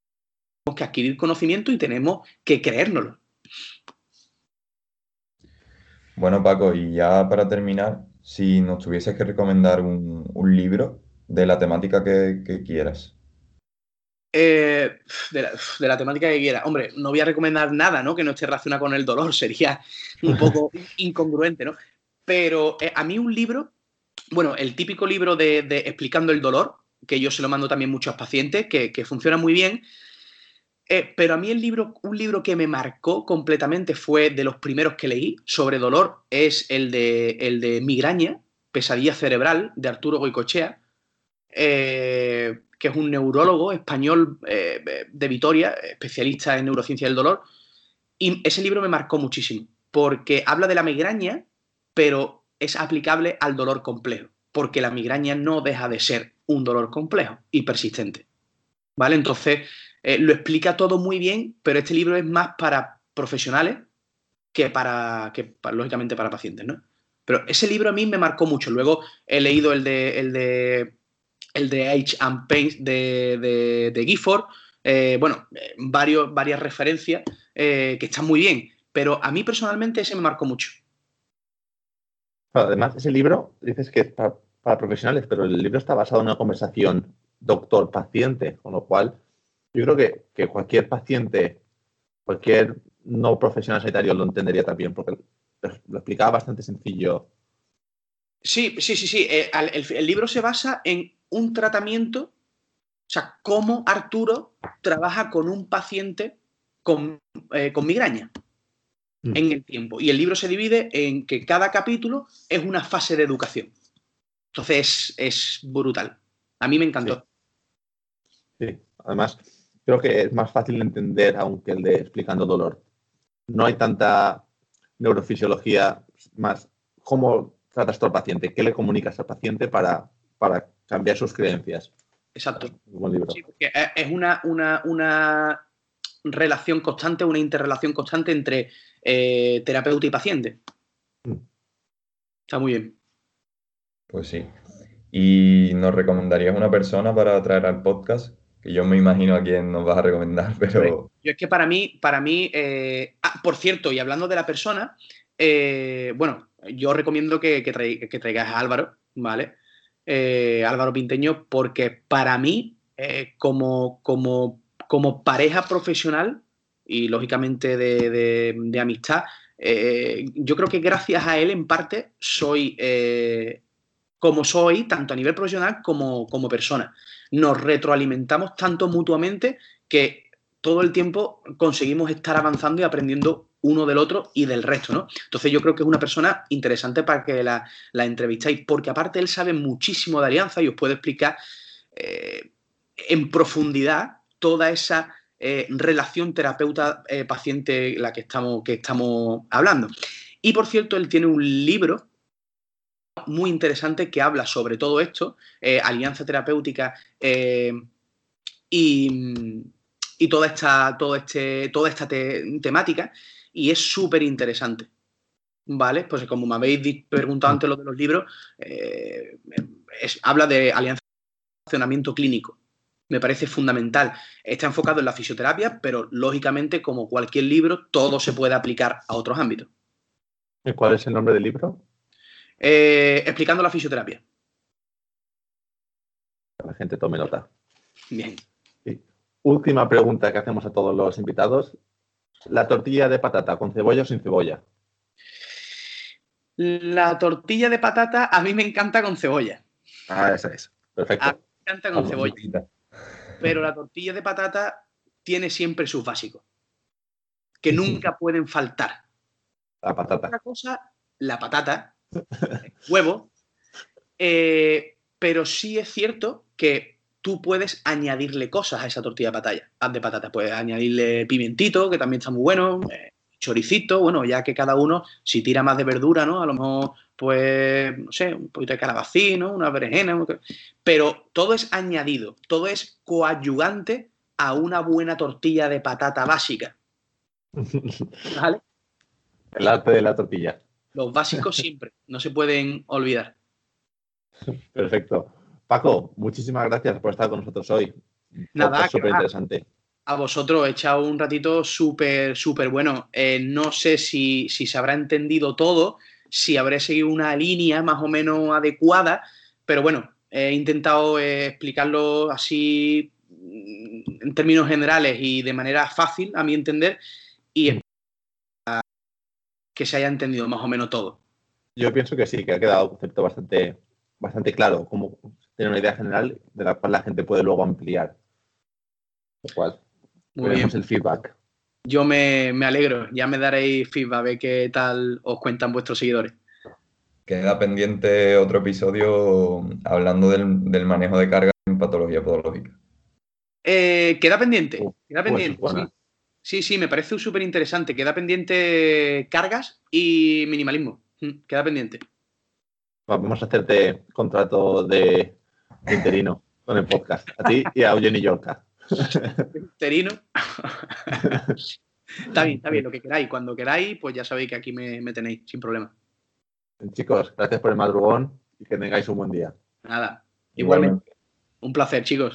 tenemos que adquirir conocimiento y tenemos que creérnoslo. Bueno, Paco, y ya para terminar, si nos tuvieses que recomendar un, libro de la temática que, quieras. Eh, de, la, temática que quiera. Hombre, no voy a recomendar nada, ¿no? Que no esté relacionado con el dolor, [laughs] sería un poco incongruente, ¿no? Pero eh, a mí un libro bueno, el típico libro de, Explicando el dolor, que yo se lo mando también a muchos pacientes, que, funciona muy bien. Eh, pero a mí el libro, un libro que me marcó completamente fue de los primeros que leí sobre dolor, es el de, el de Migraña, Pesadilla Cerebral, de Arturo Goicochea, eh, que es un neurólogo español eh, de Vitoria, especialista en neurociencia del dolor. Y ese libro me marcó muchísimo, porque habla de la migraña, pero es aplicable al dolor complejo, porque la migraña no deja de ser un dolor complejo y persistente. ¿Vale? Entonces, eh, lo explica todo muy bien, pero este libro es más para profesionales que para, que lógicamente, para pacientes, ¿no? Pero ese libro a mí me marcó mucho. Luego he leído el de, el de, el de Age and Pain de, de, Gifford. Eh, bueno, eh, varios, varias referencias que están muy bien. Pero a mí personalmente ese me marcó mucho. Además, ese libro dices que es para, profesionales, pero el libro está basado en una conversación doctor-paciente, con lo cual yo creo que, cualquier paciente, cualquier no profesional sanitario lo entendería también, porque lo, explicaba bastante sencillo. Sí, sí, sí, sí. Eh, el, libro se basa en un tratamiento, o sea, cómo Arturo trabaja con un paciente con, eh, con migraña. Mm. en el tiempo. Y el libro se divide en que cada capítulo es una fase de educación. Entonces es, brutal. A mí me encantó. Sí. además creo que es más fácil de entender aunque el de explicando dolor. No hay tanta neurofisiología más. ¿Cómo tratas tú al paciente? ¿Qué le comunicas al paciente para, para cambiar sus creencias? Exacto. Sí, porque es una, una, una relación constante, una interrelación constante entre eh, terapeuta y paciente. Mm. Está muy bien. Pues sí. ¿Y nos recomendarías una persona para traer al podcast? Que yo me imagino a quién nos vas a recomendar, [laughs] pero... Yo es que para mí, para mí, eh, ah, por cierto, y hablando de la persona, eh, bueno, yo recomiendo que, que, traigas a Álvaro, ¿vale? Álvaro Pinteño, porque para mí, como, como, como pareja profesional, y lógicamente de, amistad, eh, yo creo que gracias a él en parte soy eh, como soy, tanto a nivel profesional como, como persona. Nos retroalimentamos tanto mutuamente que todo el tiempo conseguimos estar avanzando y aprendiendo uno del otro y del resto, ¿no? Entonces yo creo que es una persona interesante para que la, entrevistéis, porque aparte él sabe muchísimo de alianza y os puede explicar eh, en profundidad toda esa eh, relación terapeuta-paciente la que estamos, que estamos hablando. Y por cierto, él tiene un libro muy interesante que habla sobre todo esto, eh, alianza terapéutica eh, y, toda esta, todo este, toda esta temática, y es súper interesante. ¿Vale? Pues como me habéis preguntado antes lo de los libros, habla de alianza funcionamiento clínico me parece fundamental. Está enfocado en la fisioterapia, pero lógicamente, como cualquier libro, todo se puede aplicar a otros ámbitos. ¿Y cuál es el nombre del libro? Eh, explicando la fisioterapia. la gente tome nota. Bien. Última pregunta que hacemos a todos los invitados. ¿La tortilla de patata con cebolla o sin cebolla? La tortilla de patata a mí me encanta con cebolla. Ah, esa es. Perfecto. A mí me encanta con cebolla pero la tortilla de patata tiene siempre sus básicos, que nunca pueden faltar. La patata. Otra cosa, la patata, huevo, eh, pero sí es cierto que tú puedes añadirle cosas a esa tortilla de patata. De patata. Puedes añadirle pimentito, que también está muy bueno, eh, choricito, bueno, ya que cada uno, si tira más de verdura, ¿no? A lo mejor, pues, no sé, un poquito de calabacín, ¿no? Una berenjena, pero todo es añadido, todo es coadyuvante a una buena tortilla de patata básica. [laughs] ¿Vale? El arte de la tortilla. Los básicos siempre, no se pueden olvidar. Perfecto. Paco, muchísimas gracias por estar con nosotros hoy. Nada, súper interesante a vosotros he echado un ratito súper, súper bueno. Eh, no sé si, se habrá entendido todo, si habré seguido una línea más o menos adecuada, pero bueno, he intentado eh, explicarlo así mm, en términos generales y de manera fácil, a mi entender, y mm. que se haya entendido más o menos todo. Yo pienso que sí, que ha quedado un concepto bastante bastante claro, como tener una idea general de la cual la gente puede luego ampliar. Lo cual, Muy bien. el feedback. Yo me, me alegro. Ya me daréis feedback a ver qué tal os cuentan vuestros seguidores. Queda pendiente otro episodio hablando del, del manejo de carga en patología podológica. Eh, queda pendiente. Uh, Queda pues, pendiente. sí. sí, sí, me parece súper interesante. Queda pendiente cargas y minimalismo. Mm, Queda pendiente. Vamos a hacerte contrato de interino con el podcast. A ti y a Eugeni Yorca. Terino. [laughs] está bien, está bien, lo que queráis. Cuando queráis, pues ya sabéis que aquí me, me tenéis, sin problema. Chicos, gracias por el madrugón y que tengáis un buen día. Nada. Igualmente. Igualmente. Un placer, chicos.